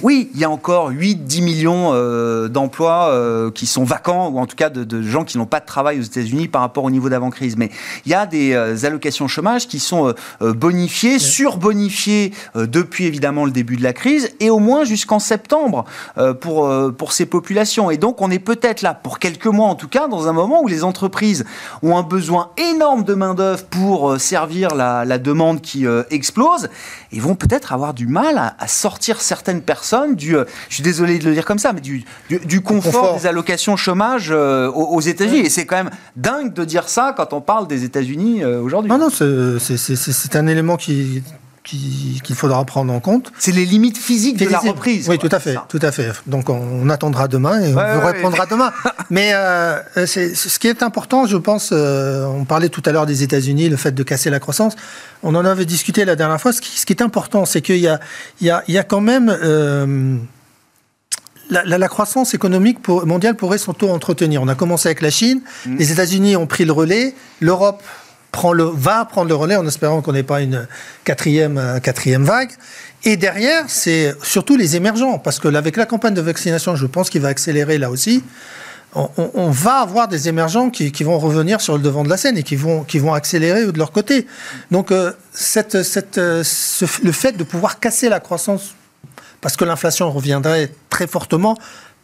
oui, il y a encore 8-10 millions d'emplois qui sont vacants, ou en tout cas de, de gens qui n'ont pas de travail aux États-Unis par rapport au niveau d'avant-crise. Mais il y a des allocations chômage qui sont bonifiées sur bonifié euh, depuis évidemment le début de la crise et au moins jusqu'en septembre euh, pour, euh, pour ces populations. Et donc on est peut-être là pour quelques mois en tout cas dans un moment où les entreprises ont un besoin énorme de main-d'œuvre pour servir la, la demande qui explose et vont peut-être avoir du mal à, sortir certaines personnes du, je suis désolé de le dire comme ça, mais du, du, confort, des allocations chômage aux, États-Unis. Et c'est quand même dingue de dire ça quand on parle des États-Unis aujourd'hui. Non, non, c'est un élément qui qu'il faudra prendre en compte. C'est les limites physiques de la reprise. Oui, tout à fait, tout à fait. Donc on, attendra demain et on vous répondra demain. Mais euh, ce qui est important, je pense, euh, on parlait tout à l'heure des États-Unis, le fait de casser la croissance. On en avait discuté la dernière fois. Ce qui, est important, c'est qu'il y a, il y, a, quand même euh, la, croissance économique mondiale pourrait s'auto-entretenir. On a commencé avec la Chine, mmh. les États-Unis ont pris le relais, l'Europe prend le, va prendre le relais en espérant qu'on n'ait pas une quatrième, euh, quatrième vague. Et derrière, c'est surtout les émergents, parce que avec la campagne de vaccination, je pense qu'il va accélérer là aussi. on, va avoir des émergents qui, vont revenir sur le devant de la scène et qui vont, qui vont accélérer de leur côté. Donc, euh, cette, cette, euh, le fait de pouvoir casser la croissance, parce que l'inflation reviendrait très fortement,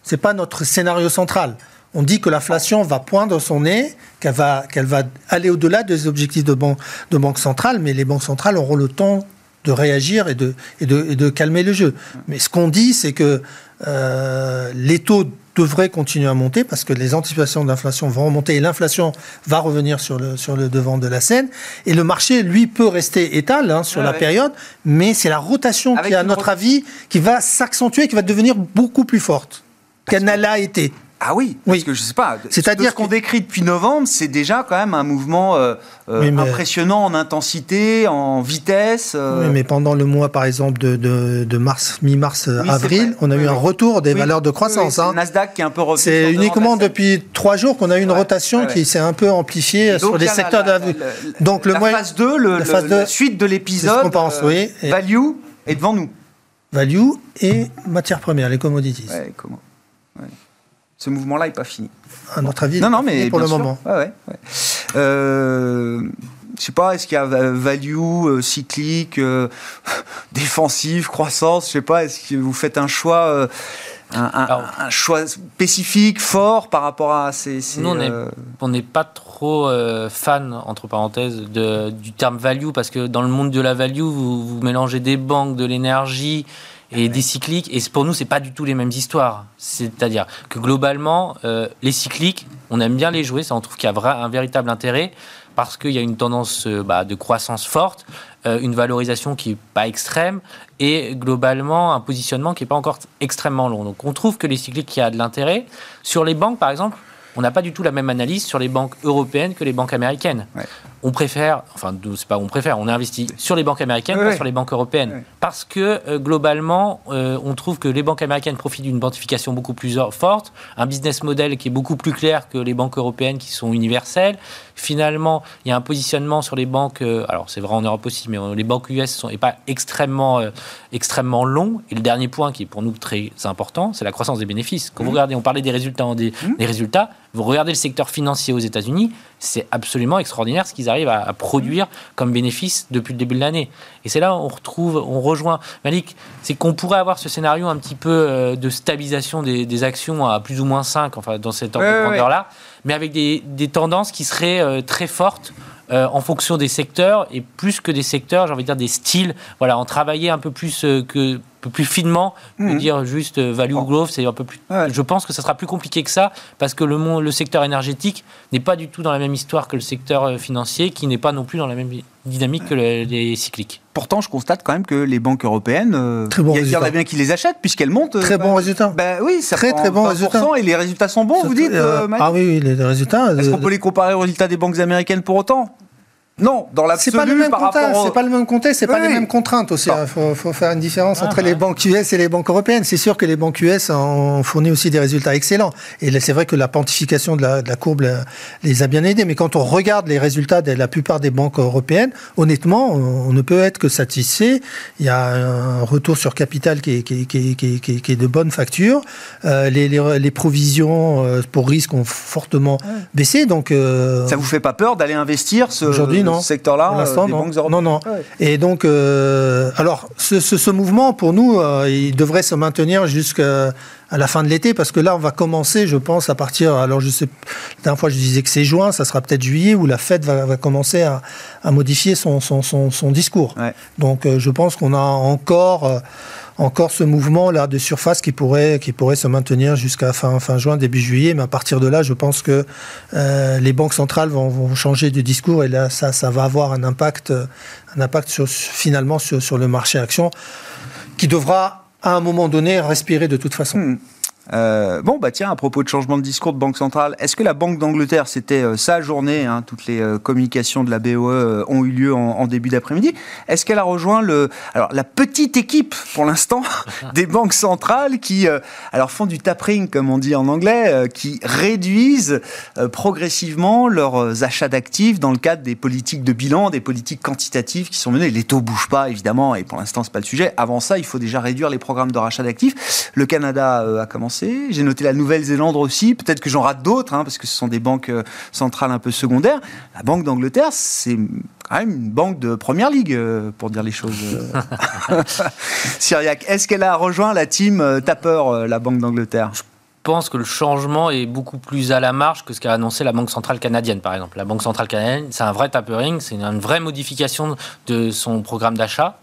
c'est pas notre scénario central. On dit que l'inflation va poindre son nez, qu'elle va, qu'elle va aller au-delà des objectifs de, banque, de banque centrale, mais les banques centrales auront le temps de réagir et de, et de, calmer le jeu. Mais ce qu'on dit, c'est que euh, les taux devraient continuer à monter parce que les anticipations d'inflation vont remonter et l'inflation va revenir sur le, sur le devant de la scène. Et le marché, lui, peut rester étal hein, sur la période, mais c'est la rotation qui, à notre avis, qui va s'accentuer, qui va devenir beaucoup plus forte qu'elle n'a là été. Ah oui, parce que je sais pas. C'est-à-dire ce qu'on décrit depuis novembre, c'est déjà quand même un mouvement euh, euh, impressionnant en intensité, en vitesse. Euh. Oui, mais pendant le mois, par exemple, de, de, mars, mi-mars, avril, on a eu un retour des valeurs de croissance. Hein. Nasdaq qui est un peu C'est uniquement depuis trois jours qu'on a eu une rotation qui s'est un peu amplifiée sur les secteurs de la, Donc le mois, phase 2, le, la suite de l'épisode, oui. value est devant nous. Value et matières premières, les commodities. Comment ce mouvement-là n'est pas fini. À notre avis, non, non, mais pour le moment. Ouais, ouais, euh, je sais pas, est-ce qu'il y a value, euh, cyclique, euh, défensif, croissance Je sais pas, est-ce que vous faites un choix, euh, un, choix spécifique, fort par rapport à ces. nous, on n'est pas trop fan, entre parenthèses, de, du terme value, parce que dans le monde de la value, vous, vous mélangez des banques, de l'énergie et des cycliques. Et pour nous, c'est pas du tout les mêmes histoires. C'est-à-dire que globalement, euh, les cycliques, on aime bien les jouer. Ça, on trouve qu'il y a un véritable intérêt parce qu'il y a une tendance euh, bah, de croissance forte, euh, une valorisation qui est pas extrême et globalement un positionnement qui est pas encore extrêmement long. Donc, on trouve que les cycliques, qui a de l'intérêt. Sur les banques, par exemple, on n'a pas du tout la même analyse sur les banques européennes que les banques américaines. On préfère, enfin, c'est pas on préfère, on investit sur les banques américaines, pas sur les banques européennes. Parce que euh, globalement, euh, on trouve que les banques américaines profitent d'une bantification beaucoup plus forte, un business model qui est beaucoup plus clair que les banques européennes qui sont universelles. Finalement, il y a un positionnement sur les banques, euh, alors c'est vrai en Europe aussi, mais les banques US sont pas extrêmement, extrêmement long. Et le dernier point qui est pour nous très important, c'est la croissance des bénéfices. Quand vous mmh. regardez, on parlait des résultats, des, mmh. des résultats, vous regardez le secteur financier aux États-Unis, c'est absolument extraordinaire ce qu'ils arrivent à, produire comme bénéfice depuis le début de l'année. Et c'est là où on retrouve, on rejoint Malik, c'est qu'on pourrait avoir ce scénario un petit peu euh, de stabilisation des, actions à plus ou moins 5, enfin dans cette ordre de grandeur-là, mais avec des, tendances qui seraient euh, très fortes euh, en fonction des secteurs et plus que des secteurs, j'ai envie de dire des styles. Voilà, en travailler un peu plus euh, que peu plus finement mhm. dire juste euh, value ou growth, c'est un peu plus. Je pense que ça sera plus compliqué que ça parce que le, monde, le secteur énergétique n'est pas du tout dans la même histoire que le secteur financier, qui n'est pas non plus dans la même dynamique que les cycliques. Pourtant, je constate quand même que les banques européennes, il y, en a bien qui les achètent puisqu'elles montent. Très bon résultat. Ben oui, ça très très bon résultat. Et les résultats sont bons, vous dites. ah oui, les résultats. Est-ce qu'on peut les comparer aux résultats des banques américaines pour autant? Non, dans l'absolu, c'est pas le même contexte, c'est pas le même contexte, c'est pas les mêmes contraintes aussi. Il hein. faut, faire une différence entre les banques US et les banques européennes. C'est sûr que les banques US ont fourni aussi des résultats excellents. Et c'est vrai que la pontification de la, courbe les a bien aidés. Mais quand on regarde les résultats de la plupart des banques européennes, honnêtement, on, ne peut être que satisfait. Il y a un retour sur capital qui est, qui est, de bonne facture. Euh, les, provisions euh, pour risque ont fortement baissé. Donc, euh, ça vous fait pas peur d'aller investir ce... aujourd'hui ce secteur-là euh, non. non, non. Et donc, euh, alors, ce, mouvement, pour nous, euh, il devrait se maintenir jusqu'à la fin de l'été, parce que là, on va commencer, je pense, à partir. Alors, je sais, la dernière fois, je disais que c'est juin, ça sera peut-être juillet, où la Fed va, commencer à, modifier son, son, discours. Donc, je pense qu'on a encore encore ce mouvement là de surface qui pourrait qui pourrait se maintenir jusqu'à fin juin début juillet mais à partir de là je pense que euh, les banques centrales vont, changer de discours et là ça va avoir un impact sur, finalement sur, sur le marché action qui devra à un moment donné respirer de toute façon. Hmm. Euh, bon, bah tiens, à propos de changement de discours de Banque centrale, est-ce que la Banque d'Angleterre, c'était euh, sa journée, hein, toutes les euh, communications de la BOE ont eu lieu en, début d'après-midi, est-ce qu'elle a rejoint le, alors, la petite équipe, pour l'instant, des banques centrales qui alors, font du tapering, comme on dit en anglais, qui réduisent progressivement leurs achats d'actifs dans le cadre des politiques de bilan, des politiques quantitatives qui sont menées. Les taux bougent pas, évidemment, et pour l'instant, c'est pas le sujet. Avant ça, il faut déjà réduire les programmes de rachat d'actifs. Le Canada a commencé J'ai noté la Nouvelle-Zélande aussi. Peut-être que j'en rate d'autres, hein, parce que ce sont des banques euh, centrales un peu secondaires. La Banque d'Angleterre, c'est quand même une banque de première ligue, euh, pour dire les choses. euh. Cyriac, est-ce qu'elle a rejoint la team Tapper, la Banque d'Angleterre? Pense que le changement est beaucoup plus à la marge que ce qu'a annoncé la Banque centrale canadienne, par exemple. La Banque centrale canadienne, c'est un vrai tapering, c'est une vraie modification de son programme d'achat.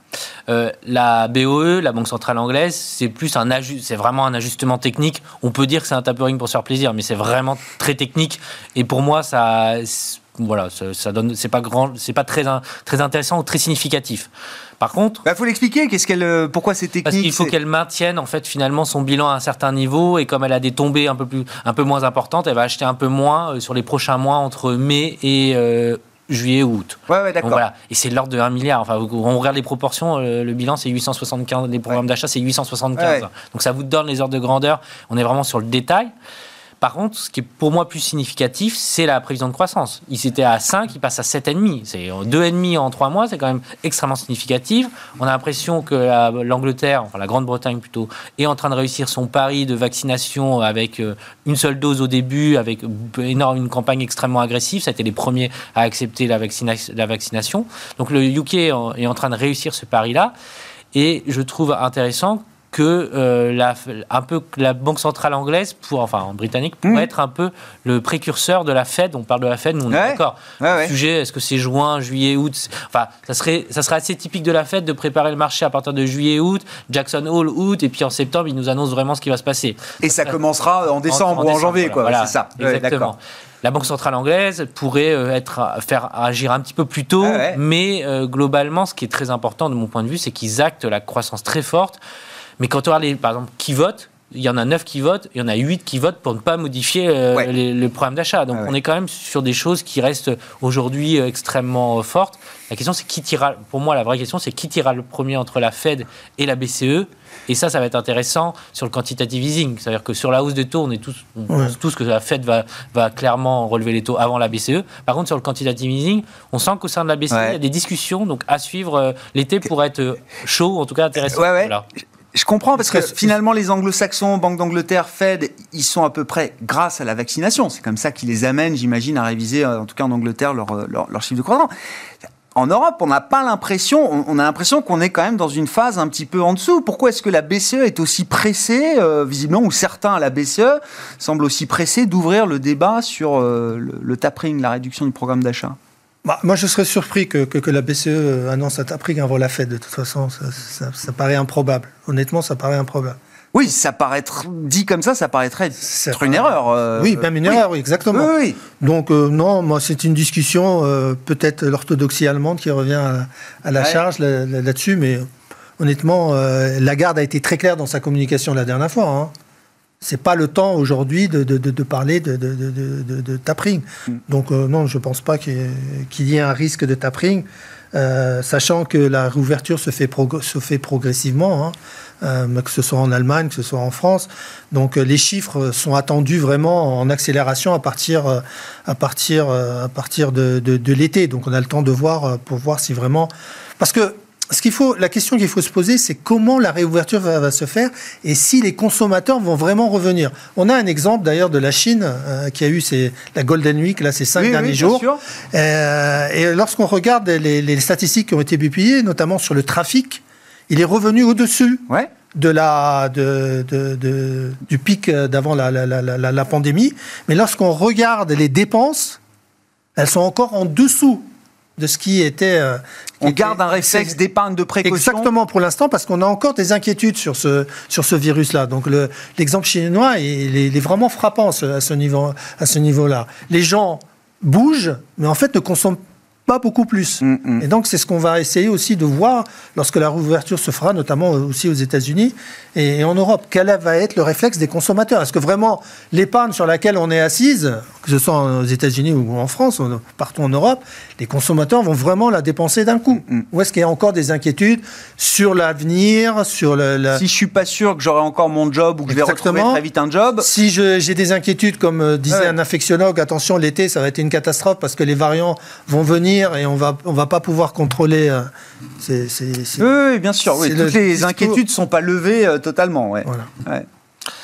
Euh, la BOE, la Banque centrale anglaise, c'est plus un c'est vraiment un ajustement technique. On peut dire que c'est un tapering pour se faire plaisir, mais c'est vraiment très technique. Et pour moi, ça, voilà, ça, donne, c'est pas grand, c'est pas très, très intéressant ou très significatif. Par contre, Il faut l'expliquer. Qu'est-ce qu'elle, euh, pourquoi c'est technique parce qu'il faut qu'elle maintienne en fait finalement son bilan à un certain niveau et comme elle a des tombées un peu plus un peu moins importantes, elle va acheter un peu moins euh, sur les prochains mois entre mai et euh, juillet ou août. Ouais, ouais, d'accord. voilà, et c'est de l'ordre de 1 milliard. Enfin, on regarde les proportions, le bilan c'est 875, les programmes d'achat c'est 875. Ouais. Donc ça vous donne les ordres de grandeur. On est vraiment sur le détail. Par contre, ce qui est pour moi plus significatif, c'est la prévision de croissance. Il s'était à 5, il passe à 7,5. C'est 2,5 en 3 mois, c'est quand même extrêmement significatif. On a l'impression que la- l'Angleterre, enfin la Grande-Bretagne plutôt, est en train de réussir son pari de vaccination avec euh, une seule dose au début, avec énorme, une campagne extrêmement agressive. Ça a été les premiers à accepter la, vaccina- la vaccination. Donc le UK est en train de réussir ce pari-là. Et je trouve intéressant que euh, la, un peu la banque centrale anglaise, pour, enfin britannique, pourrait Mhm. être un peu le précurseur de la Fed. On parle de la Fed, mais on Ouais. est d'accord. Ouais, Sujet, est-ce que c'est juin, juillet, août? Enfin, ça serait, ça serait assez typique de la Fed de préparer le marché à partir de juillet, août, Jackson Hole, août, et puis en septembre, ils nous annoncent vraiment ce qui va se passer. Et ça commencera en décembre En- en ou en décembre, janvier, quoi. voilà. c'est ça. Exactement. d'accord. la Banque centrale anglaise pourrait euh, être, faire agir un petit peu plus tôt, Ah ouais. mais euh, globalement, ce qui est très important de mon point de vue, c'est qu'ils actent la croissance très forte. Mais quand on regarde, les, par exemple, qui votent, il y en a 9 qui votent, il y en a 8 qui votent pour ne pas modifier euh, Ouais. les- le programme d'achat. Donc Ah ouais. on est quand même sur des choses qui restent aujourd'hui euh, extrêmement euh, fortes. La question, c'est qui tirera, pour moi, la vraie question, c'est qui tirera le premier entre la Fed et la BCE. Et ça, ça va être intéressant sur le quantitative easing. C'est-à-dire que sur la hausse des taux, on est tous, on Ouais. pense tous que la Fed va, va clairement relever les taux avant la BCE. Par contre, sur le quantitative easing, on sent qu'au sein de la BCE, Ouais. il y a des discussions. Donc à suivre, euh, l'été pourrait être chaud, en tout cas intéressant. Ouais, ouais. Voilà. Je comprends parce que Parce que- finalement les anglo-saxons, Banque d'Angleterre, Fed, ils sont à peu près grâce à la vaccination. C'est comme ça qui les amène, j'imagine, à réviser, euh, en tout cas en Angleterre, leur, euh, leur, leur chiffre de croissance. En Europe, on n'a pas l'impression, on- on a l'impression qu'on est quand même dans une phase un petit peu en dessous. Pourquoi est-ce que la BCE est aussi pressée, euh, visiblement, ou certains à la BCE semblent aussi pressés d'ouvrir le débat sur euh, le, le tapering, la réduction du programme d'achat? Bah, moi, je serais surpris que, que, que la BCE annonce un tapering avant la Fed. De toute façon, ça, ça- ça paraît improbable. Honnêtement, ça paraît improbable. Oui, ça paraît dit comme ça, ça paraîtrait Ça être une erreur. euh, oui, même une oui. erreur, oui, exactement. Oui, oui. Donc, euh, non, moi, c'est une discussion, euh, peut-être l'orthodoxie allemande qui revient à, à la Ouais. charge là- là- là-dessus, mais honnêtement, euh, Lagarde a été très claire dans sa communication la dernière fois. Hein. C'est pas le temps aujourd'hui de, de- de- de parler de, de, de, de- de- de tapering. Mm. Donc, euh, non, je pense pas qu'il y, ait- qu'il y ait un risque de tapering, euh, sachant que la réouverture se fait, prog- se fait progressivement. hein. euh, que ce soit en Allemagne, que ce soit en France. Donc euh, les chiffres sont attendus vraiment en accélération à partir, euh, à partir, à partir de, de- de l'été. Donc on a le temps de voir pour voir si vraiment... Parce que ce qu'il faut, la question qu'il faut se poser, c'est comment la réouverture va, va se faire et si les consommateurs vont vraiment revenir. On a un exemple d'ailleurs de la Chine euh, qui a eu ses, la Golden Week, là, ces cinq Oui, derniers jours. Euh, et lorsqu'on regarde les, les statistiques qui ont été publiées, notamment sur le trafic, il est revenu au-dessus Ouais. de la, de, de- de- du pic d'avant la, la- la- la- la pandémie. Mais lorsqu'on regarde les dépenses, elles sont encore en dessous de ce qui était. euh, qui On était- garde un réflexe d'épargne de précaution. Exactement pour l'instant, parce qu'on a encore des inquiétudes sur ce, sur ce virus-là. Donc le- l'exemple chinois, il est, il est vraiment frappant à ce, à ce niveau, niveau-là. Les gens bougent, mais en fait ne consomment pas beaucoup plus. Mm, mm. Et donc c'est ce qu'on va essayer aussi de voir lorsque la réouverture se fera, notamment aussi aux États-Unis et en Europe. Quel va être le réflexe des consommateurs? Est-ce que vraiment l'épargne sur laquelle on est assise, que ce soit aux États-Unis ou en France, ou partout en Europe, les consommateurs vont vraiment la dépenser d'un coup? Mm. Ou est-ce qu'il y a encore des inquiétudes sur l'avenir, sur le, la- Si je suis pas sûr que j'aurai encore mon job ou que je vais retrouver très vite un job, Si j'ai des inquiétudes, comme euh, disait Ouais. un infectiologue, attention, l'été, ça va être une catastrophe parce que les variants vont venir et on va, on va pas pouvoir contrôler. euh, c'est- c'est- c'est- oui, oui, bien sûr. Oui. c'est Toutes le- les inquiétudes sont pas levées euh, totalement. Ouais. Voilà. Ouais.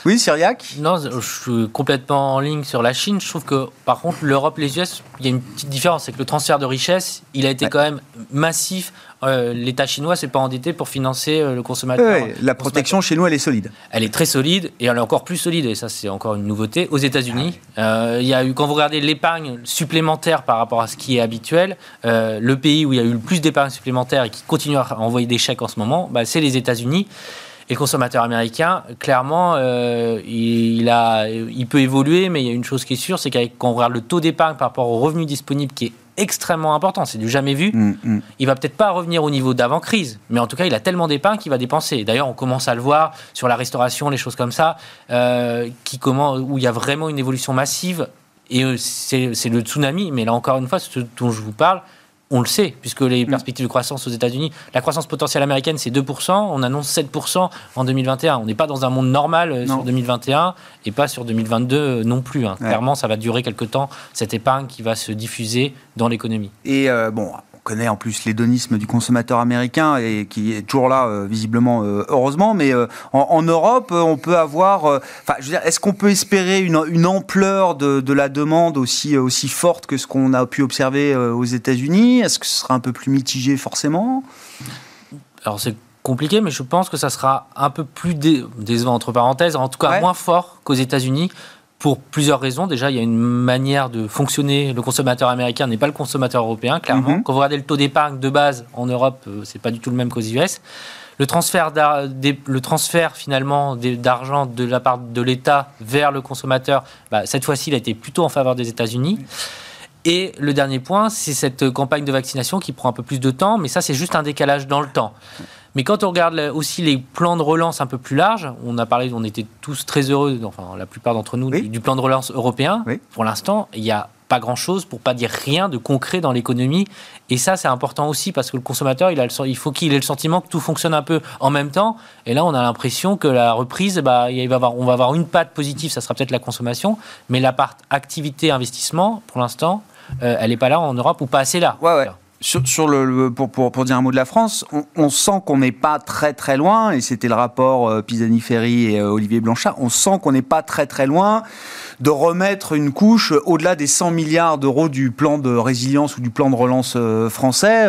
Oui, Syriac Non, je suis complètement en ligne sur la Chine. Je trouve que, par contre, l'Europe, les US, il y a une petite différence. C'est que le transfert de richesse, il a été quand même massif. Euh, L'État chinois s'est pas endetté pour financer euh, le consommateur. Ouais, la protection chez nous, elle est solide. Elle est très solide et elle est encore plus solide. Et ça, c'est encore une nouveauté. Aux États-Unis, euh, il y a eu, quand vous regardez l'épargne supplémentaire par rapport à ce qui est habituel, le pays où il y a eu le plus d'épargne supplémentaire et qui continue à envoyer des chèques en ce moment, bah, c'est les États-Unis. Et le consommateur américain, clairement, euh, il, a, il peut évoluer, mais il y a une chose qui est sûre, c'est quand on regarde le taux d'épargne par rapport aux revenus disponibles, qui est extrêmement important, c'est du jamais vu, mm, mm. il va peut-être pas revenir au niveau d'avant-crise, mais en tout cas, il a tellement d'épargne qu'il va dépenser. D'ailleurs, on commence à le voir sur la restauration, les choses comme ça, euh, qui comment, où il y a vraiment une évolution massive, et euh, c'est le tsunami, mais là encore une fois, ce dont je vous parle, on le sait, puisque les mm. perspectives de croissance aux États-Unis, la croissance potentielle américaine, c'est 2%, on annonce 7% en 2021. On n'est pas dans un monde normal euh, sur 2021 et pas sur 2022 euh, non plus. Hein. Clairement, ça va durer quelque temps, cette épargne qui va se diffuser dans l'économie. Et euh, bon, connaît en plus l'hédonisme du consommateur américain et qui est toujours là, euh, visiblement, euh, heureusement. Mais euh, en, Europe, on peut avoir. Enfin, je veux dire, est-ce qu'on peut espérer une, une ampleur de, de, la demande aussi, aussi forte que ce qu'on a pu observer aux États-Unis? Est-ce que ce sera un peu plus mitigé, forcément? Alors, c'est compliqué, mais je pense que ça sera un peu plus décevant, entre parenthèses, en tout cas moins fort qu'aux États-Unis, pour plusieurs raisons. Déjà, il y a une manière de fonctionner. Le consommateur américain n'est pas le consommateur européen, clairement. Mhm. Quand vous regardez le taux d'épargne de base en Europe, euh, c'est pas du tout le même qu'aux US. Le transfert, le transfert finalement d'argent de la part de l'État vers le consommateur, bah, cette fois-ci, il a été plutôt en faveur des États-Unis. Et le dernier point, c'est cette campagne de vaccination qui prend un peu plus de temps, mais ça, c'est juste un décalage dans le temps. Mais quand on regarde aussi les plans de relance un peu plus larges, on a parlé, on était tous très heureux, enfin la plupart d'entre nous, du, plan de relance européen. Pour l'instant, il n'y a pas grand-chose, pour pas dire rien de concret dans l'économie. Et ça, c'est important aussi parce que le consommateur, il, a le, il faut qu'il ait le sentiment que tout fonctionne un peu en même temps. Et là, on a l'impression que la reprise, bah, il va avoir, on va avoir une patte positive, ça sera peut-être la consommation, mais la part activité, investissement, pour l'instant, euh, elle n'est pas là en Europe ou pas assez là. Ouais, ouais sur, le, pour, pour, pour, dire un mot de la France, on, sent qu'on n'est pas très très loin, et c'était le rapport euh, Pisani-Ferry et euh, Olivier Blanchard, on sent qu'on n'est pas très très loin de remettre une couche au-delà des 100 milliards d'euros du plan de résilience ou du plan de relance euh, français.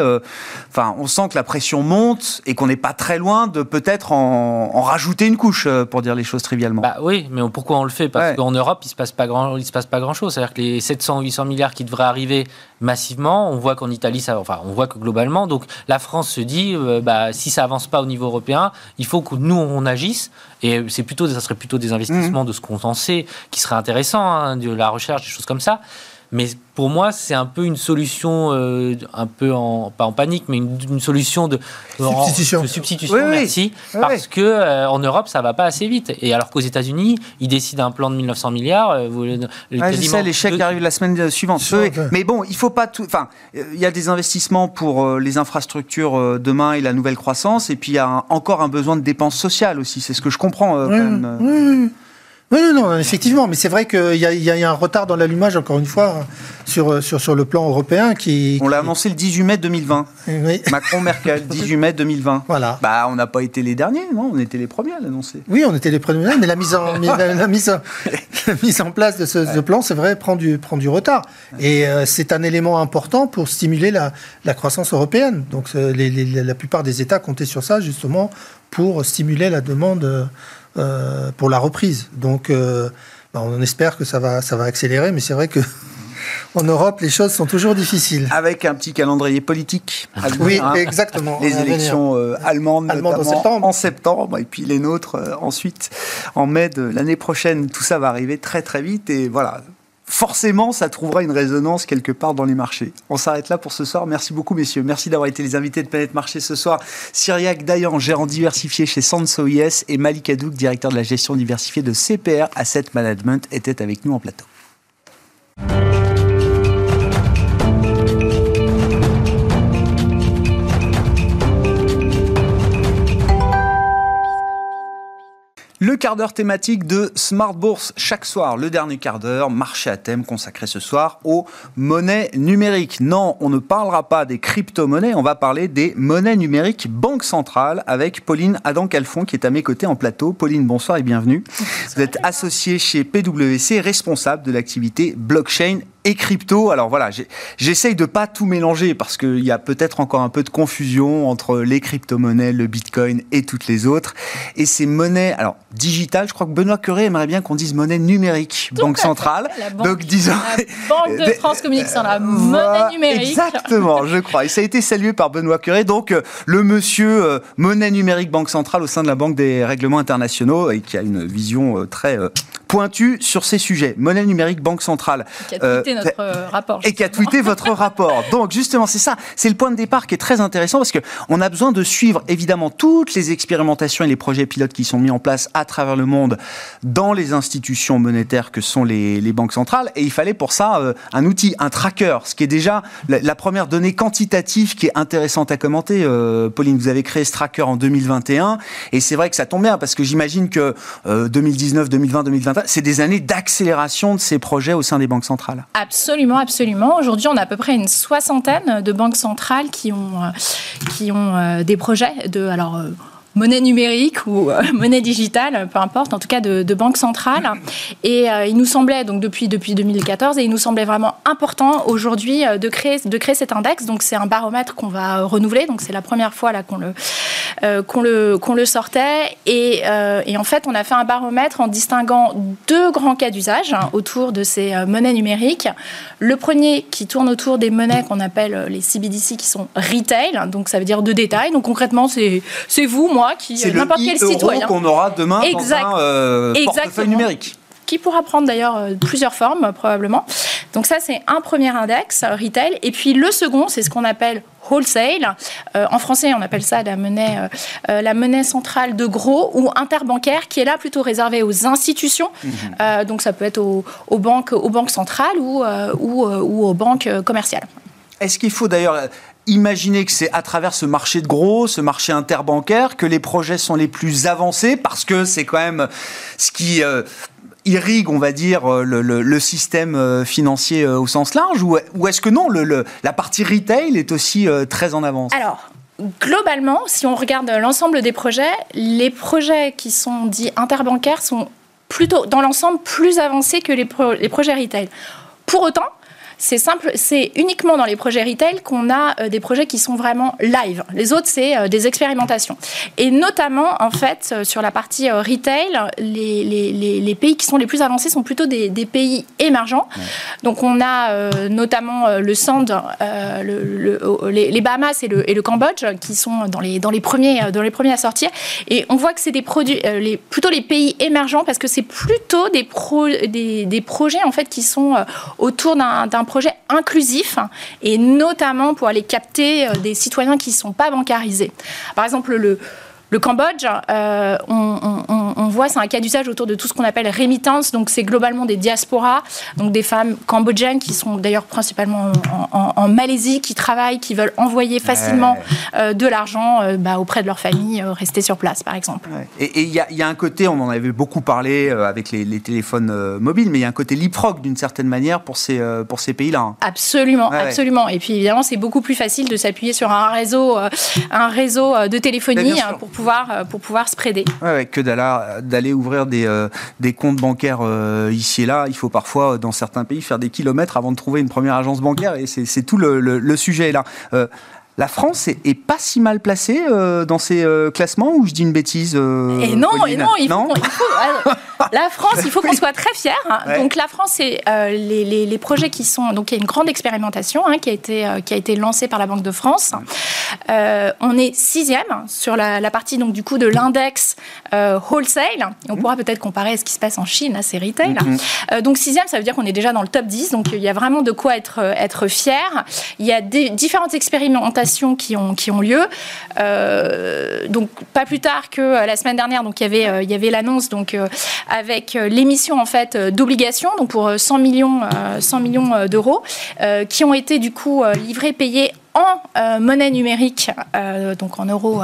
Enfin, on sent que la pression monte et qu'on n'est pas très loin de peut-être en, en, rajouter une couche, pour dire les choses trivialement. Bah oui, mais pourquoi on le fait? Parce qu'en Europe, il ne se passe pas grand, il se passe pas grand-chose. C'est-à-dire que les 700-800 milliards qui devraient arriver massivement, on voit qu'en Italie, ça enfin, on voit que globalement, donc la France se dit, euh, bah, si ça avance pas au niveau européen, il faut que nous on agisse. Et c'est plutôt, ça serait plutôt des investissements mmh. de ce qu'on en sait, qui serait intéressant, hein, de la recherche, des choses comme ça. Mais pour moi, c'est un peu une solution, euh, un peu en, pas en panique, mais une, solution de substitution. de substitution merci, parce que euh, en Europe, ça va pas assez vite. Et alors qu'aux États-Unis, ils décident un plan de 1900 milliards. Euh, vous, les chèques arrivent la semaine suivante. mais bon, il faut pas tout. Enfin, il y a des investissements pour les infrastructures demain et la nouvelle croissance, et puis il y a encore un besoin de dépenses sociales aussi. C'est ce que je comprends. Quand même. Oui, non, effectivement, mais c'est vrai qu'il y, y, a un retard dans l'allumage, encore une fois, sur, sur, sur le plan européen. qui. On l'a annoncé le 18 mai 2020. Oui. Macron-Merkel, 18 mai 2020. Voilà. Bah, on n'a pas été les derniers, non On était les premiers à l'annoncer. Oui, on était les premiers, mais la mise en, la, mise en, mise en place de ce, plan, c'est vrai, prend du, prend du retard. Et euh, c'est un élément important pour stimuler la, la croissance européenne. Donc, les, la plupart des États comptaient sur ça, justement, pour stimuler la demande euh, pour la reprise. Donc, euh, bah, on espère que ça va, ça va accélérer, mais c'est vrai que en Europe, les choses sont toujours difficiles. Avec un petit calendrier politique. oui, hein. exactement. Les élections euh, allemandes, en septembre. en septembre, et puis les nôtres ensuite en mai de l'année prochaine. Tout ça va arriver très très vite et voilà forcément, ça trouvera une résonance quelque part dans les marchés. On s'arrête là pour ce soir. Merci beaucoup, messieurs. Merci d'avoir été les invités de Planète Marché ce soir. Cyriac Dayan, gérant diversifié chez Sanso IS, et Malik Adouk, directeur de la gestion diversifiée de CPR Asset Management, étaient avec nous en plateau. Le quart d'heure thématique de Smart Bourse chaque soir. Le dernier quart d'heure, marché à thème consacré ce soir aux monnaies numériques. Non, on ne parlera pas des crypto-monnaies, on va parler des monnaies numériques Banque Centrale avec Pauline Adam-Calfon qui est à mes côtés en plateau. Pauline, bonsoir et bienvenue. Vous êtes associée chez PwC, responsable de l'activité blockchain et crypto. Alors voilà, j'essaye de pas tout mélanger parce qu'il y a peut-être encore un peu de confusion entre les crypto-monnaies, le bitcoin et toutes les autres. Et ces monnaies, alors digitales, je crois que Benoît Curé aimerait bien qu'on dise monnaie numérique, banque centrale. Donc disons. La Banque de France communique sur la monnaie numérique. Exactement, je crois. Et ça a été salué par Benoît Curé. Donc euh, le monsieur euh, monnaie numérique, banque centrale au sein de la Banque des règlements internationaux et qui a une vision euh, très pointue sur ces sujets. Monnaie numérique, banque centrale notre euh, rapport. Et qui a tweeté votre rapport. Donc justement, c'est ça, c'est le point de départ qui est très intéressant parce qu'on a besoin de suivre évidemment toutes les expérimentations et les projets pilotes qui sont mis en place à travers le monde dans les institutions monétaires que sont les, banques centrales. Et il fallait pour ça euh, un outil, un tracker, ce qui est déjà la, première donnée quantitative qui est intéressante à commenter. Euh, Pauline, vous avez créé ce tracker en 2021 et c'est vrai que ça tombe bien parce que j'imagine que 2019, 2020, 2021, c'est des années d'accélération de ces projets au sein des banques centrales. Absolument, absolument. Aujourd'hui, on a à peu près une soixantaine de banques centrales qui ont, euh, qui ont euh, des projets de. Alors, euh, monnaie numérique ou euh, monnaie digitale, peu importe, en tout cas de, banque centrale. Et euh, il nous semblait, donc depuis, depuis 2014, et il nous semblait vraiment important aujourd'hui euh, de, créer, de créer cet index. Donc c'est un baromètre qu'on va renouveler, donc c'est la première fois qu'on le, qu'on le, qu'on le sortait. Et, et, en fait, on a fait un baromètre en distinguant deux grands cas d'usage hein, autour de ces monnaies numériques. Le premier qui tourne autour des monnaies qu'on appelle les CBDC, qui sont retail, donc ça veut dire de détail. Donc concrètement, c'est vous, moi, qui euh, n'importe quel citoyen qu'on aura demain exact. dans un euh, portefeuille numérique qui pourra prendre d'ailleurs euh, plusieurs formes probablement. Donc ça c'est un premier index retail et puis le second c'est ce qu'on appelle wholesale. en français, on appelle ça la monnaie, la monnaie centrale de gros ou interbancaire, qui est là plutôt réservée aux institutions. Mhm. donc, ça peut être aux, banques, aux banques centrales ou, ou, ou aux banques commerciales. Est-ce qu'il faut d'ailleurs Imaginez que c'est à travers ce marché de gros, ce marché interbancaire, que les projets sont les plus avancés, parce que c'est quand même ce qui euh, irrigue, on va dire, euh, le, système euh, financier au sens large, ou, est-ce que non, la partie retail est aussi très en avance? Alors, globalement, si on regarde l'ensemble des projets, les projets qui sont dits interbancaires sont plutôt, dans l'ensemble, plus avancés que les projets retail. Pour autant, c'est simple, c'est uniquement dans les projets retail qu'on a euh, des projets qui sont vraiment live. Les autres, c'est euh, des expérimentations. Et notamment, en fait, euh, sur la partie retail, les, les, les, pays qui sont les plus avancés sont plutôt des, des pays émergents. Donc, on a notamment le Sand, le, les, Bahamas et le, et le, Cambodge qui sont dans les, dans, les premiers, dans les premiers à sortir. Et on voit que c'est des produits, les, plutôt les pays émergents parce que c'est plutôt des, pro, des, des, projets en fait qui sont autour d'un projet inclusif et notamment pour aller capter euh, des citoyens qui ne sont pas bancarisés. Par exemple, le, le Cambodge, euh, on, voit, c'est un cas d'usage autour de tout ce qu'on appelle remittance. Donc, c'est globalement des diasporas, donc des femmes cambodgiennes qui sont d'ailleurs principalement en, Malaisie, qui travaillent, qui veulent envoyer facilement euh, de l'argent euh, bah, auprès de leur famille, rester sur place, par exemple. Et il y, a un côté, on en avait beaucoup parlé avec les, téléphones mobiles, mais il y a un côté leapfrog d'une certaine manière pour ces, pour ces pays-là. Hein. Absolument, absolument. Et puis évidemment, c'est beaucoup plus facile de s'appuyer sur un réseau, un réseau de téléphonie hein, pour pouvoir, euh, pour pouvoir spreader. Ouais, que d'aller ouvrir des, euh, comptes bancaires euh, ici et là. Il faut parfois, dans certains pays, faire des kilomètres avant de trouver une première agence bancaire. Et c'est tout le, sujet là la France est, pas si mal placée euh, dans ces euh, classements ou je dis une bêtise euh, Et non, et non, il faut, la France, il faut qu'on soit très fiers. Hein. Donc la France, c'est les, projets qui sont donc il y a une grande expérimentation hein, qui a été qui a été lancée par la Banque de France. on est sixième sur la, partie donc du coup de l'index wholesale. on pourra peut-être comparer à ce qui se passe en Chine, c'est retail. Mhm. donc sixième, ça veut dire qu'on est déjà dans le top 10. Donc il y a vraiment de quoi être être fier. Il y a des différentes expérimentations qui ont, lieu. Euh, donc, pas plus tard que euh, la semaine dernière, donc, il y avait, euh, l'annonce donc, avec l'émission en fait, d'obligations donc pour 100 millions, 100 millions d'euros qui ont été du coup livrés, payés en monnaie numérique, donc en euros,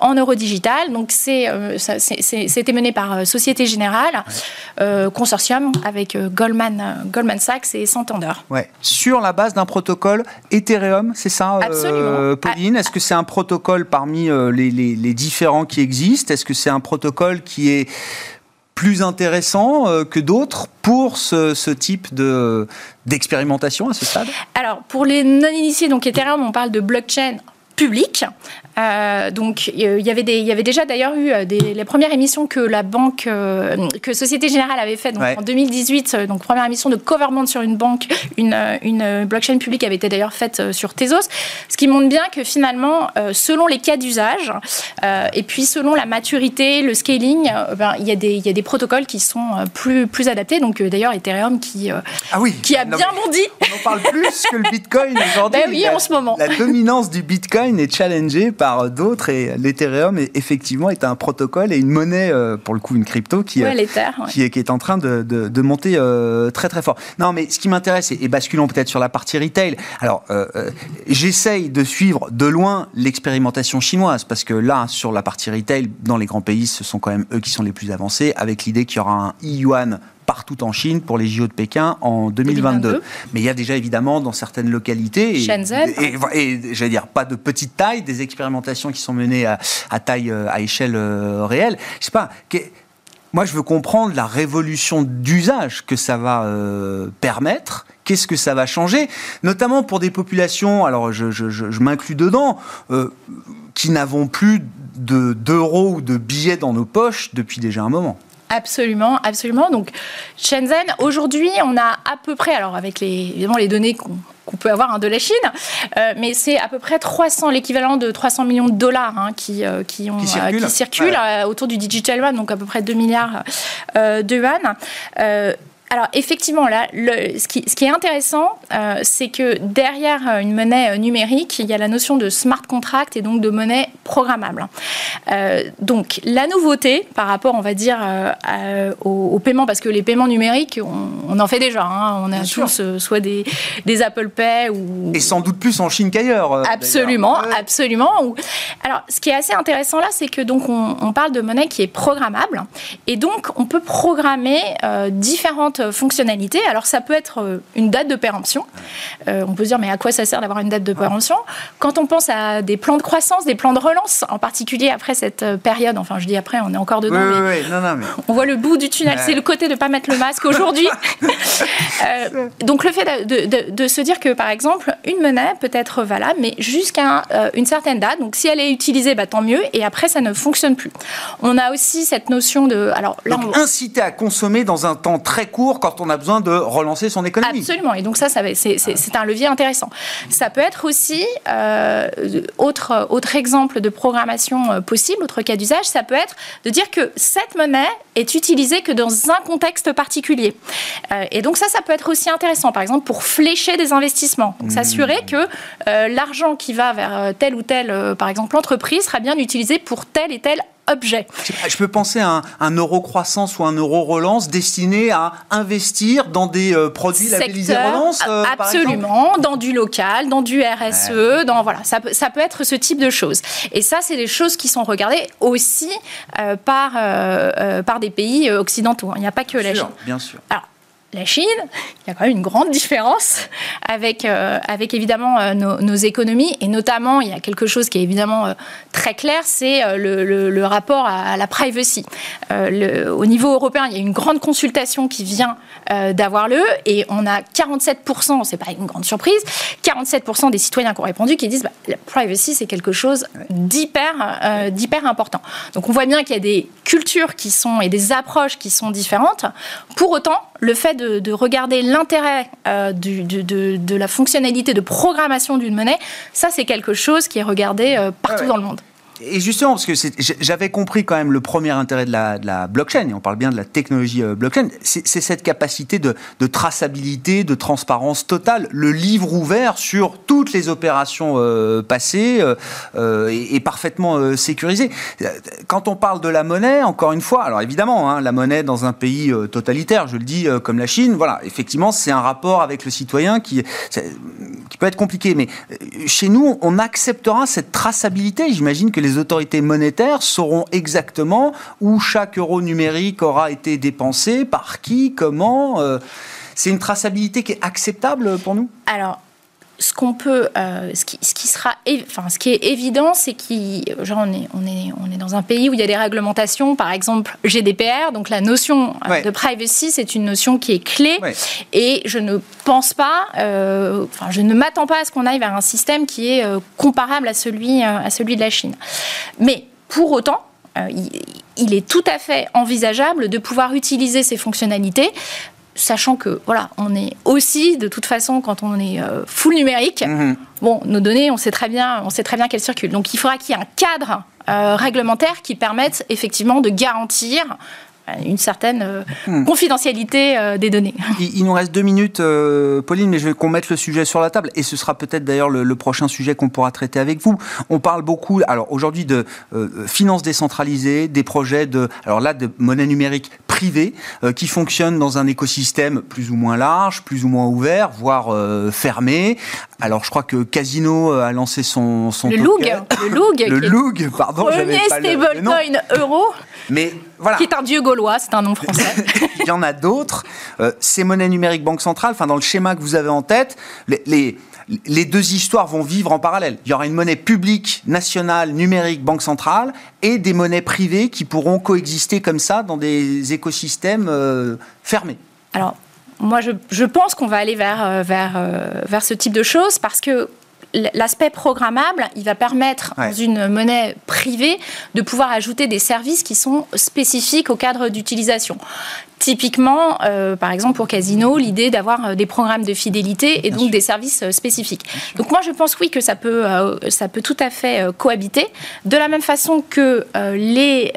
en euro digital. Donc c'est, c'était mené par Société Générale, consortium avec Goldman, Goldman Sachs et Santander. Ouais. Sur la base d'un protocole Ethereum, c'est ça, Absolument. Pauline Est-ce que c'est un protocole parmi les, les, les différents qui existent? Est-ce que c'est un protocole qui est plus intéressant euh, que d'autres pour ce, type de, d'expérimentation à ce stade? Alors, pour les non-initiés, donc Ethereum, on parle de blockchain public. Euh, donc, il y, avait des, il y avait déjà d'ailleurs eu euh, des, les premières émissions que la banque, euh, que Société Générale avait donc, en 2018. Euh, donc, première émission de coverment sur une banque, une, une blockchain publique avait été d'ailleurs faite sur Tezos. Ce qui montre bien que finalement, selon les cas d'usage et puis selon la maturité, le scaling, ben, il, y a des, il y a des protocoles qui sont plus, plus adaptés. Donc, d'ailleurs, Ethereum qui, ah oui, qui a bien bondi. On en parle plus que le Bitcoin aujourd'hui. Ben oui, en ce moment. La dominance du Bitcoin est challengée par d'autres et l'Ethereum effectivement est un protocole et une monnaie, euh, pour le coup une crypto, qui, ouais, euh, ouais. qui, qui, est en train de, de, de monter euh, très très fort. Non mais ce qui m'intéresse, et, basculons peut-être sur la partie retail, alors euh, j'essaye de suivre de loin l'expérimentation chinoise, parce que là, sur la partie retail, dans les grands pays, ce sont quand même eux qui sont les plus avancés, avec l'idée qu'il y aura un yuan partout en Chine pour les JO de Pékin en 2022. 2022. Mais il y a déjà évidemment dans certaines localités, et, et, et, et j'allais dire pas de petite taille, des expérimentations qui sont menées à, à taille, à échelle euh, réelle. Je sais pas. Que, moi, je veux comprendre la révolution d'usage que ça va euh, permettre. Qu'est-ce que ça va changer, notamment pour des populations. Alors, je, je, je, je m'inclus dedans. Euh, qui n'avons plus d'euros ou de billets dans nos poches depuis déjà un moment. Absolument, absolument. Donc Shenzhen, aujourd'hui, on a à peu près, alors avec les, évidemment les données qu'on qu'on peut avoir hein, de la Chine, euh, mais c'est à peu près 300, l'équivalent de 300 millions de dollars hein, qui, euh, qui, ont, qui circulent, euh, qui circulent ouais. autour du digital yuan, donc à peu près 2 milliards de yuan. Alors effectivement, là, le, ce, qui, ce, qui, est intéressant, euh, c'est que derrière une monnaie numérique, il y a la notion de smart contract et donc de monnaie programmable. Euh, donc la nouveauté par rapport, on va dire, euh, au, au, paiement, parce que les paiements numériques, on, on en fait déjà. Hein, on a Bien tous soit des, des, Apple Pay ou... Et sans doute plus en Chine qu'ailleurs. Absolument, absolument. Alors ce qui est assez intéressant là, c'est que donc on, on, parle de monnaie qui est programmable et donc on peut programmer différentes fonctionnalités. Alors ça peut être une date de péremption. Euh, on peut se dire mais à quoi ça sert d'avoir une date de péremption? Quand on pense à des plans de croissance, des plans de relance, en particulier après cette période, enfin je dis après, on est encore dedans, oui, mais oui, non, non, mais... on voit le bout du tunnel. C'est le côté de ne pas mettre le masque aujourd'hui. euh, donc le fait de, de, de, se dire que par exemple une monnaie peut être valable, mais jusqu'à euh, une certaine date. Donc si elle est utilisée, bah, tant mieux. Et après ça ne fonctionne plus. On a aussi cette notion de alors là, donc, on... inciter à consommer dans un temps très court quand on a besoin de relancer son économie. Absolument. Et donc ça, ça c'est un levier intéressant. Ça peut être aussi euh, autre autre exemple de programmation euh, possible, autre cas d'usage, ça peut être de dire que cette monnaie est utilisée que dans un contexte particulier. Euh, et donc ça, ça peut être aussi intéressant, par exemple pour flécher des investissements. Donc s'assurer mmh. que euh, l'argent qui va vers telle ou telle, par exemple, entreprise sera bien utilisé pour tel et tel objet. Je peux penser à un, un, euro croissance ou un euro relance destiné à investir dans des euh, produits Secteur, labellisés relance euh, Absolument, dans du local, dans du RSE, ouais. dans voilà, ça, ça peut être ce type de choses. Et ça, c'est des choses qui sont regardées aussi euh, par, par des pays occidentaux. Il n'y a pas que bien la sûr, Chine. Bien sûr. Alors, la Chine, il y a quand même une grande différence avec, euh, avec évidemment euh, nos, économies et notamment il y a quelque chose qui est évidemment euh, très clair, c'est le, rapport à, la privacy. Au niveau européen, il y a une grande consultation qui vient d'avoir lieu et on a 47%, c'est pas une grande surprise, 47% des citoyens qui ont répondu qui disent bah, la privacy c'est quelque chose d'hyper d'hyper important. Donc on voit bien qu'il y a des cultures qui sont et des approches qui sont différentes. Pour autant, le fait de, de regarder l'intérêt euh, de, la fonctionnalité de programmation d'une monnaie, ça c'est quelque chose qui est regardé euh, partout ouais. dans le monde. Et justement, parce que j'avais compris quand même le premier intérêt de la, blockchain, et on parle bien de la technologie euh, blockchain, c'est cette capacité de, traçabilité, de transparence totale, le livre ouvert sur toutes les opérations euh, passées euh, euh est, parfaitement euh, sécurisé. Quand on parle de la monnaie, encore une fois, alors évidemment, hein, la monnaie dans un pays totalitaire, je le dis comme la Chine, voilà, effectivement, c'est un rapport avec le citoyen qui, qui peut être compliqué, mais chez nous, on acceptera cette traçabilité. J'imagine que les autorités monétaires sauront exactement où chaque euro numérique aura été dépensé, par qui, comment. Euh, c'est une traçabilité qui est acceptable pour nous? Ce qu'on peut, euh, ce, qui, ce, qui, sera, enfin, ce qui est évident, c'est qu'on est, on est, on est dans un pays où il y a des réglementations, par exemple GDPR, donc la notion euh, de privacy, c'est une notion qui est clé, et je ne pense pas, euh, enfin, je ne m'attends pas à ce qu'on aille vers un système qui est comparable à celui, à celui de la Chine. Mais pour autant, il, est tout à fait envisageable de pouvoir utiliser ces fonctionnalités sachant que voilà, on est aussi de toute façon quand on est euh, full numérique. Mhm. Bon, nos données, on sait très bien, on sait très bien qu'elles circulent. Donc il faudra qu'il y ait un cadre euh, réglementaire qui permette effectivement de garantir une certaine euh, hmm. confidentialité euh, des données. Il, nous reste deux minutes, Pauline, mais je veux qu'on mette le sujet sur la table, et ce sera peut-être d'ailleurs le, prochain sujet qu'on pourra traiter avec vous. On parle beaucoup, alors aujourd'hui, de finances décentralisées, des projets de, alors là, de monnaie numérique privée, qui fonctionnent dans un écosystème plus ou moins large, plus ou moins ouvert, voire fermé. Alors je crois que Casino a lancé son, son le Loug, le Loug, le Loug, pardon, premier stablecoin euro. Mais qui est un dieu gaulois, c'est un nom français. Il y en a d'autres. Euh, ces monnaies numériques banque centrale, enfin dans le schéma que vous avez en tête, les, les, deux histoires vont vivre en parallèle. Il y aura une monnaie publique, nationale, numérique, banque centrale, et des monnaies privées qui pourront coexister comme ça dans des écosystèmes euh, fermés. Alors, moi, je, je pense qu'on va aller vers, euh, vers, vers ce type de choses parce que l'aspect programmable, il va permettre dans une monnaie privée de pouvoir ajouter des services qui sont spécifiques au cadre d'utilisation. Typiquement, euh, par exemple pour Casino, l'idée d'avoir euh, des programmes de fidélité et donc des services euh, spécifiques. Donc moi je pense oui que ça peut, ça peut tout à fait cohabiter. De la même façon que les,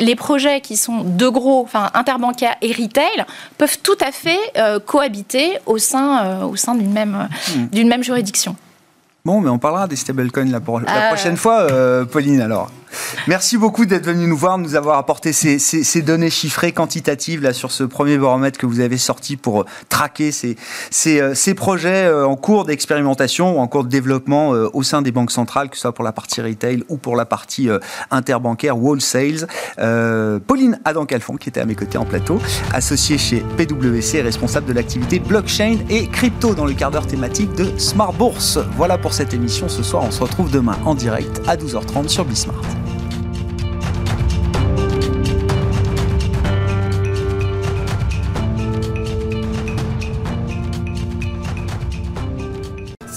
les projets qui sont de gros, enfin interbancaires et retail, peuvent tout à fait cohabiter au sein, au sein d'une même, hmm. d'une même juridiction. Bon, mais on parlera des stablecoins la, la prochaine fois, Pauline, alors. Merci beaucoup d'être venu nous voir, nous avoir apporté ces, ces, données chiffrées, quantitatives, là, sur ce premier baromètre que vous avez sorti pour euh, traquer ces, ces, euh, ces projets euh, en cours d'expérimentation ou en cours de développement au sein des banques centrales, que ce soit pour la partie retail ou pour la partie interbancaire wholesale. Euh, Pauline Adam-Calfon, qui était à mes côtés en plateau, associée chez PwC responsable de l'activité blockchain et crypto dans le quart d'heure thématique de Smart Bourse. Voilà pour cette émission. Ce soir, on se retrouve demain en direct à 12h30 sur Bismart.